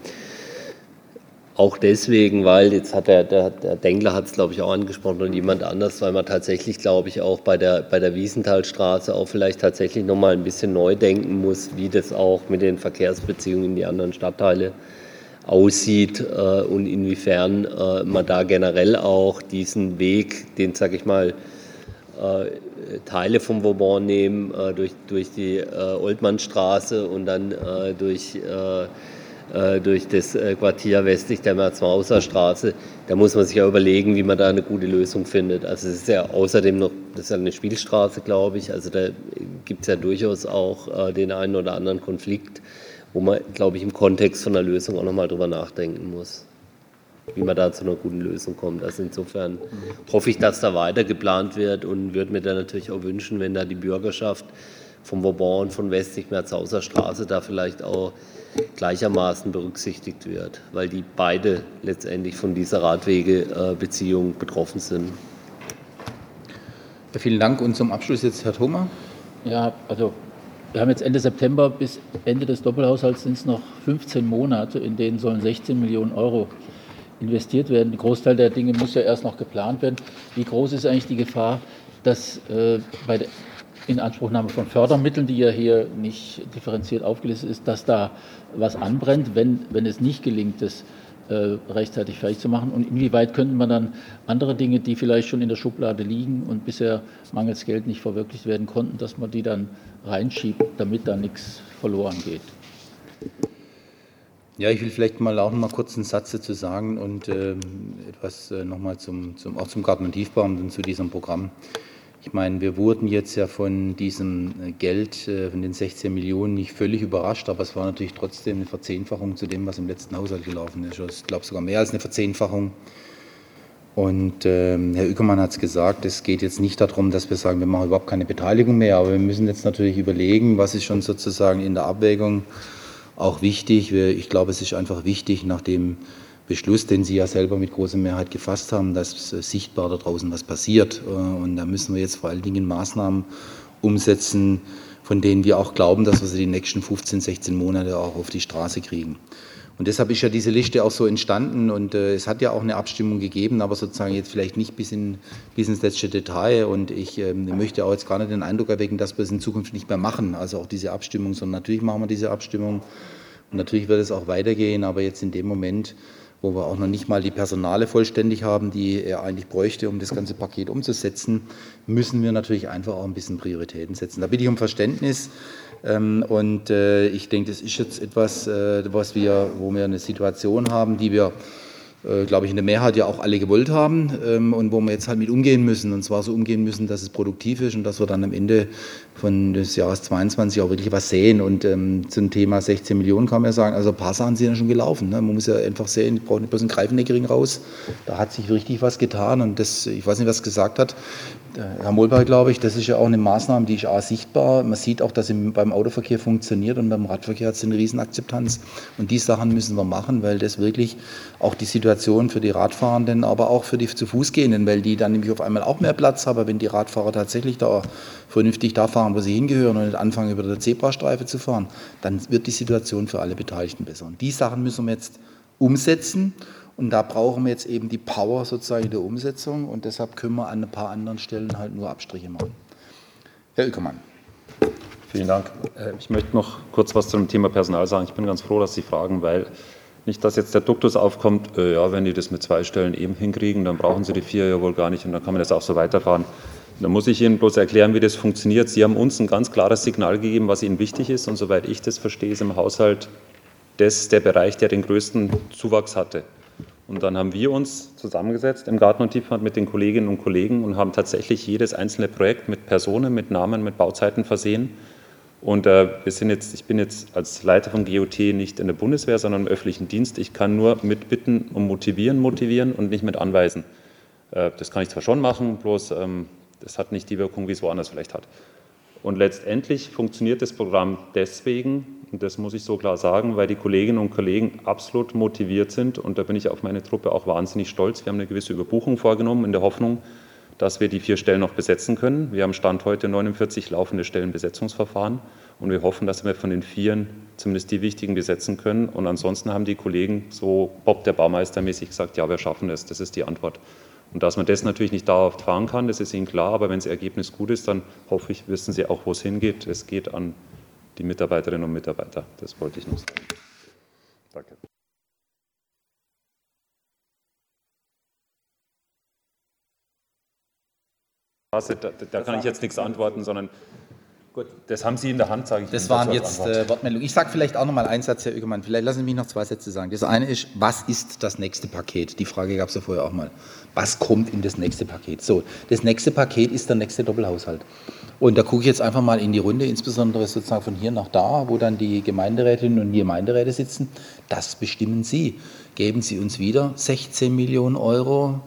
auch deswegen, weil jetzt hat der, der, der Dengler hat es, glaube ich, auch angesprochen und jemand anders, weil man tatsächlich, glaube ich, auch bei der, bei der Wiesenthalstraße auch vielleicht tatsächlich nochmal ein bisschen neu denken muss, wie das auch mit den Verkehrsbeziehungen in die anderen Stadtteile äh, aussieht äh, und inwiefern äh, man da generell auch diesen Weg, den, sage ich mal, äh, Teile vom Vauban nehmen, äh, durch, durch die äh, Oldmannstraße und dann durch durch das Quartier westlich der Merzmauser Straße. Da muss man sich ja überlegen, wie man da eine gute Lösung findet. Also es ist ja außerdem noch, das ist ja eine Spielstraße, glaube ich. Also da gibt es ja durchaus auch den einen oder anderen Konflikt, wo man, glaube ich, im Kontext von der Lösung auch nochmal drüber nachdenken muss, wie man da zu einer guten Lösung kommt. Also insofern hoffe ich, dass da weiter geplant wird und würde mir dann natürlich auch wünschen, wenn da die Bürgerschaft vom Vauban und von westlich Merzhauser Straße da vielleicht auch gleichermaßen berücksichtigt wird, weil die beide letztendlich von dieser Radwegebeziehung betroffen sind. Ja, vielen Dank und zum Abschluss jetzt Herr Thoma. Ja, also wir haben jetzt Ende September bis Ende des Doppelhaushalts sind es noch 15 Monate, in denen sollen 16 Millionen Euro investiert werden. Der Großteil der Dinge muss ja erst noch geplant werden. Wie groß ist eigentlich die Gefahr, dass äh, bei der Inanspruchnahme von Fördermitteln, die ja hier nicht differenziert aufgelistet ist, dass da was anbrennt, wenn, wenn es nicht gelingt, das rechtzeitig fertig zu machen? Und inwieweit könnte man dann andere Dinge, die vielleicht schon in der Schublade liegen und bisher mangels Geld nicht verwirklicht werden konnten, dass man die dann reinschiebt, damit da nichts verloren geht? Ja, ich will vielleicht mal auch noch mal kurz einen Satz dazu sagen und äh, etwas äh, noch mal zum, zum, auch zum Garten- und Tiefbaum und zu diesem Programm. Ich meine, wir wurden jetzt ja von diesem äh, Geld, äh, von den 16 Millionen, nicht völlig überrascht, aber es war natürlich trotzdem eine Verzehnfachung zu dem, was im letzten Haushalt gelaufen ist. Ich glaube sogar mehr als eine Verzehnfachung. Und ähm, Herr Ückermann hat es gesagt, es geht jetzt nicht darum, dass wir sagen, wir machen überhaupt keine Beteiligung mehr, aber wir müssen jetzt natürlich überlegen, was ist schon sozusagen in der Abwägung auch wichtig. Ich glaube, es ist einfach wichtig, nach dem Beschluss, den Sie ja selber mit großer Mehrheit gefasst haben, dass sichtbar da draußen was passiert. Äh, und da müssen wir jetzt vor allen Dingen Maßnahmen umsetzen, von denen wir auch glauben, dass wir sie die nächsten 15, 16 Monate auch auf die Straße kriegen. Und deshalb ist ja diese Liste auch so entstanden und äh, es hat ja auch eine Abstimmung gegeben, aber sozusagen jetzt vielleicht nicht bis, in, bis ins letzte Detail. Und ich äh, möchte auch jetzt gar nicht den Eindruck erwecken, dass wir es in Zukunft nicht mehr machen, also auch diese Abstimmung, sondern natürlich machen wir diese Abstimmung und natürlich wird es auch weitergehen, aber jetzt in dem Moment, wo wir auch noch nicht mal die Personale vollständig haben, die er eigentlich bräuchte, um das ganze Paket umzusetzen, müssen wir natürlich einfach auch ein bisschen Prioritäten setzen. Da bitte ich um Verständnis. Ähm, und äh, ich denke, das ist jetzt etwas, äh, was wir, wo wir eine Situation haben, die wir äh, glaube ich, in der Mehrheit ja auch alle gewollt haben ähm, und wo wir jetzt halt mit umgehen müssen. Und zwar so umgehen müssen, dass es produktiv ist und dass wir dann am Ende von des Jahres 22 auch wirklich was sehen. Und ähm, zum Thema 16 Millionen kann man ja sagen, also ein paar Sachen sind ja schon gelaufen. Ne? Man muss ja einfach sehen, ich brauche nicht bloß einen Greifendeckering raus. Da hat sich richtig was getan und das, ich weiß nicht, was gesagt hat, Herr Molberg, glaube ich, das ist ja auch eine Maßnahme, die ist auch sichtbar. Man sieht auch, dass sie beim Autoverkehr funktioniert und beim Radverkehr hat es eine Riesenakzeptanz. Und die Sachen müssen wir machen, weil das wirklich auch die Situation für die Radfahrenden, aber auch für die zu Fuß gehenden, weil die dann nämlich auf einmal auch mehr Platz haben, wenn die Radfahrer tatsächlich da vernünftig da fahren, wo sie hingehören und nicht anfangen, über der Zebrastreife zu fahren, dann wird die Situation für alle Beteiligten besser. Und die Sachen müssen wir jetzt umsetzen. Und da brauchen wir jetzt eben die Power sozusagen der Umsetzung und deshalb können wir an ein paar anderen Stellen halt nur Abstriche machen. Herr Ückermann. Vielen Dank. Äh, ich möchte noch kurz was zum Thema Personal sagen. Ich bin ganz froh, dass Sie fragen, weil nicht, dass jetzt der Duktus aufkommt, äh, ja, wenn die das mit zwei Stellen eben hinkriegen, dann brauchen sie die vier ja wohl gar nicht und dann kann man das auch so weiterfahren. Da muss ich Ihnen bloß erklären, wie das funktioniert. Sie haben uns ein ganz klares Signal gegeben, was Ihnen wichtig ist und soweit ich das verstehe, ist im Haushalt das der Bereich, der den größten Zuwachs hatte. Und dann haben wir uns zusammengesetzt im Garten- und Tiefbad mit den Kolleginnen und Kollegen und haben tatsächlich jedes einzelne Projekt mit Personen, mit Namen, mit Bauzeiten versehen. Und äh, wir sind jetzt, ich bin jetzt als Leiter von GOT nicht in der Bundeswehr, sondern im öffentlichen Dienst. Ich kann nur mitbitten und motivieren, motivieren und nicht mit anweisen. Äh, das kann ich zwar schon machen, bloß ähm, das hat nicht die Wirkung, wie es woanders vielleicht hat. Und letztendlich funktioniert das Programm deswegen, und das muss ich so klar sagen, weil die Kolleginnen und Kollegen absolut motiviert sind. Und da bin ich auf meine Truppe auch wahnsinnig stolz. Wir haben eine gewisse Überbuchung vorgenommen in der Hoffnung, dass wir die vier Stellen noch besetzen können. Wir haben Stand heute 49 laufende Stellenbesetzungsverfahren und wir hoffen, dass wir von den vieren zumindest die wichtigen besetzen können. Und ansonsten haben die Kollegen so Bob der Baumeister mäßig gesagt, ja, wir schaffen es. Das ist die Antwort. Und dass man das natürlich nicht dauerhaft fahren kann, das ist Ihnen klar, aber wenn das Ergebnis gut ist, dann hoffe ich, wissen Sie auch, wo es hingeht. Es geht an die Mitarbeiterinnen und Mitarbeiter. Das wollte ich noch sagen. Danke. Da, da, kann ich jetzt nichts antworten, sondern Gut, das haben Sie in der Hand, sage ich. Das Ihnen waren jetzt äh, Wortmeldungen. Ich sage vielleicht auch noch mal einen Satz, Herr Ügemann. Vielleicht lassen Sie mich noch zwei Sätze sagen. Das eine ist, was ist das nächste Paket? Die Frage gab es ja vorher auch mal. Was kommt in das nächste Paket? So, das nächste Paket ist der nächste Doppelhaushalt. Und da gucke ich jetzt einfach mal in die Runde, insbesondere sozusagen von hier nach da, wo dann die Gemeinderätinnen und Gemeinderäte sitzen. Das bestimmen Sie. Geben Sie uns wieder 16 Millionen Euro,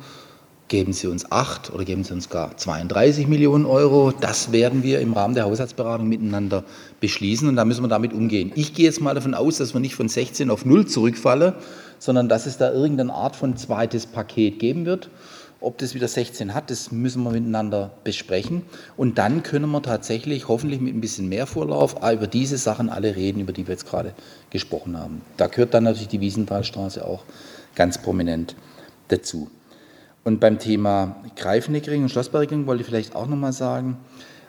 geben Sie uns 8 oder geben Sie uns gar 32 Millionen Euro. Das werden wir im Rahmen der Haushaltsberatung miteinander beschließen und da müssen wir damit umgehen. Ich gehe jetzt mal davon aus, dass wir nicht von 16 auf 0 zurückfallen, sondern dass es da irgendeine Art von zweites Paket geben wird. Ob das wieder 16 hat, das müssen wir miteinander besprechen. Und dann können wir tatsächlich, hoffentlich mit ein bisschen mehr Vorlauf, über diese Sachen alle reden, über die wir jetzt gerade gesprochen haben. Da gehört dann natürlich die Wiesenthalstraße auch ganz prominent dazu. Und beim Thema Greifnickring und Schlossbergring wollte ich vielleicht auch nochmal sagen,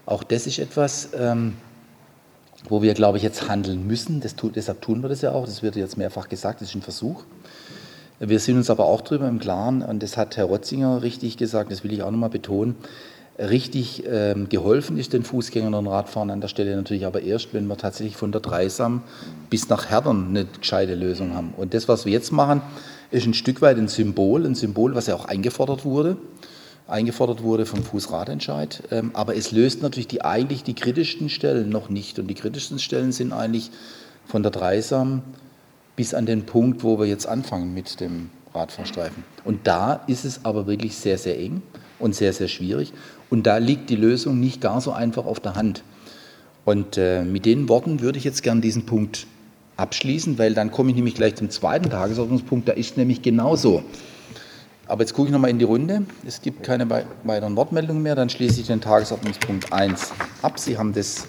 auch das ist etwas, ähm, wo wir, glaube ich, jetzt handeln müssen. Tut, deshalb tun wir das ja auch. Das wird jetzt mehrfach gesagt, das ist ein Versuch. Wir sind uns aber auch darüber im Klaren, und das hat Herr Rotzinger richtig gesagt, das will ich auch nochmal betonen, richtig ähm, geholfen ist den Fußgängern und Radfahrern an der Stelle natürlich aber erst, wenn wir tatsächlich von der Dreisam bis nach Herdern eine gescheite Lösung haben. Und das, was wir jetzt machen, ist ein Stück weit ein Symbol, ein Symbol, was ja auch eingefordert wurde, eingefordert wurde vom Fußradentscheid. Ähm, aber es löst natürlich die eigentlich die kritischsten Stellen noch nicht. Und die kritischsten Stellen sind eigentlich von der Dreisam bis an den Punkt, wo wir jetzt anfangen mit dem Radfahrstreifen. Und da ist es aber wirklich sehr, sehr eng und sehr, sehr schwierig. Und da liegt die Lösung nicht gar so einfach auf der Hand. Und äh, mit den Worten würde ich jetzt gern diesen Punkt abschließen, weil dann komme ich nämlich gleich zum zweiten Tagesordnungspunkt. Da ist nämlich genauso. Aber jetzt gucke ich nochmal in die Runde. Es gibt keine wei- weiteren Wortmeldungen mehr. Dann schließe ich den Tagesordnungspunkt 1 ab. Sie haben das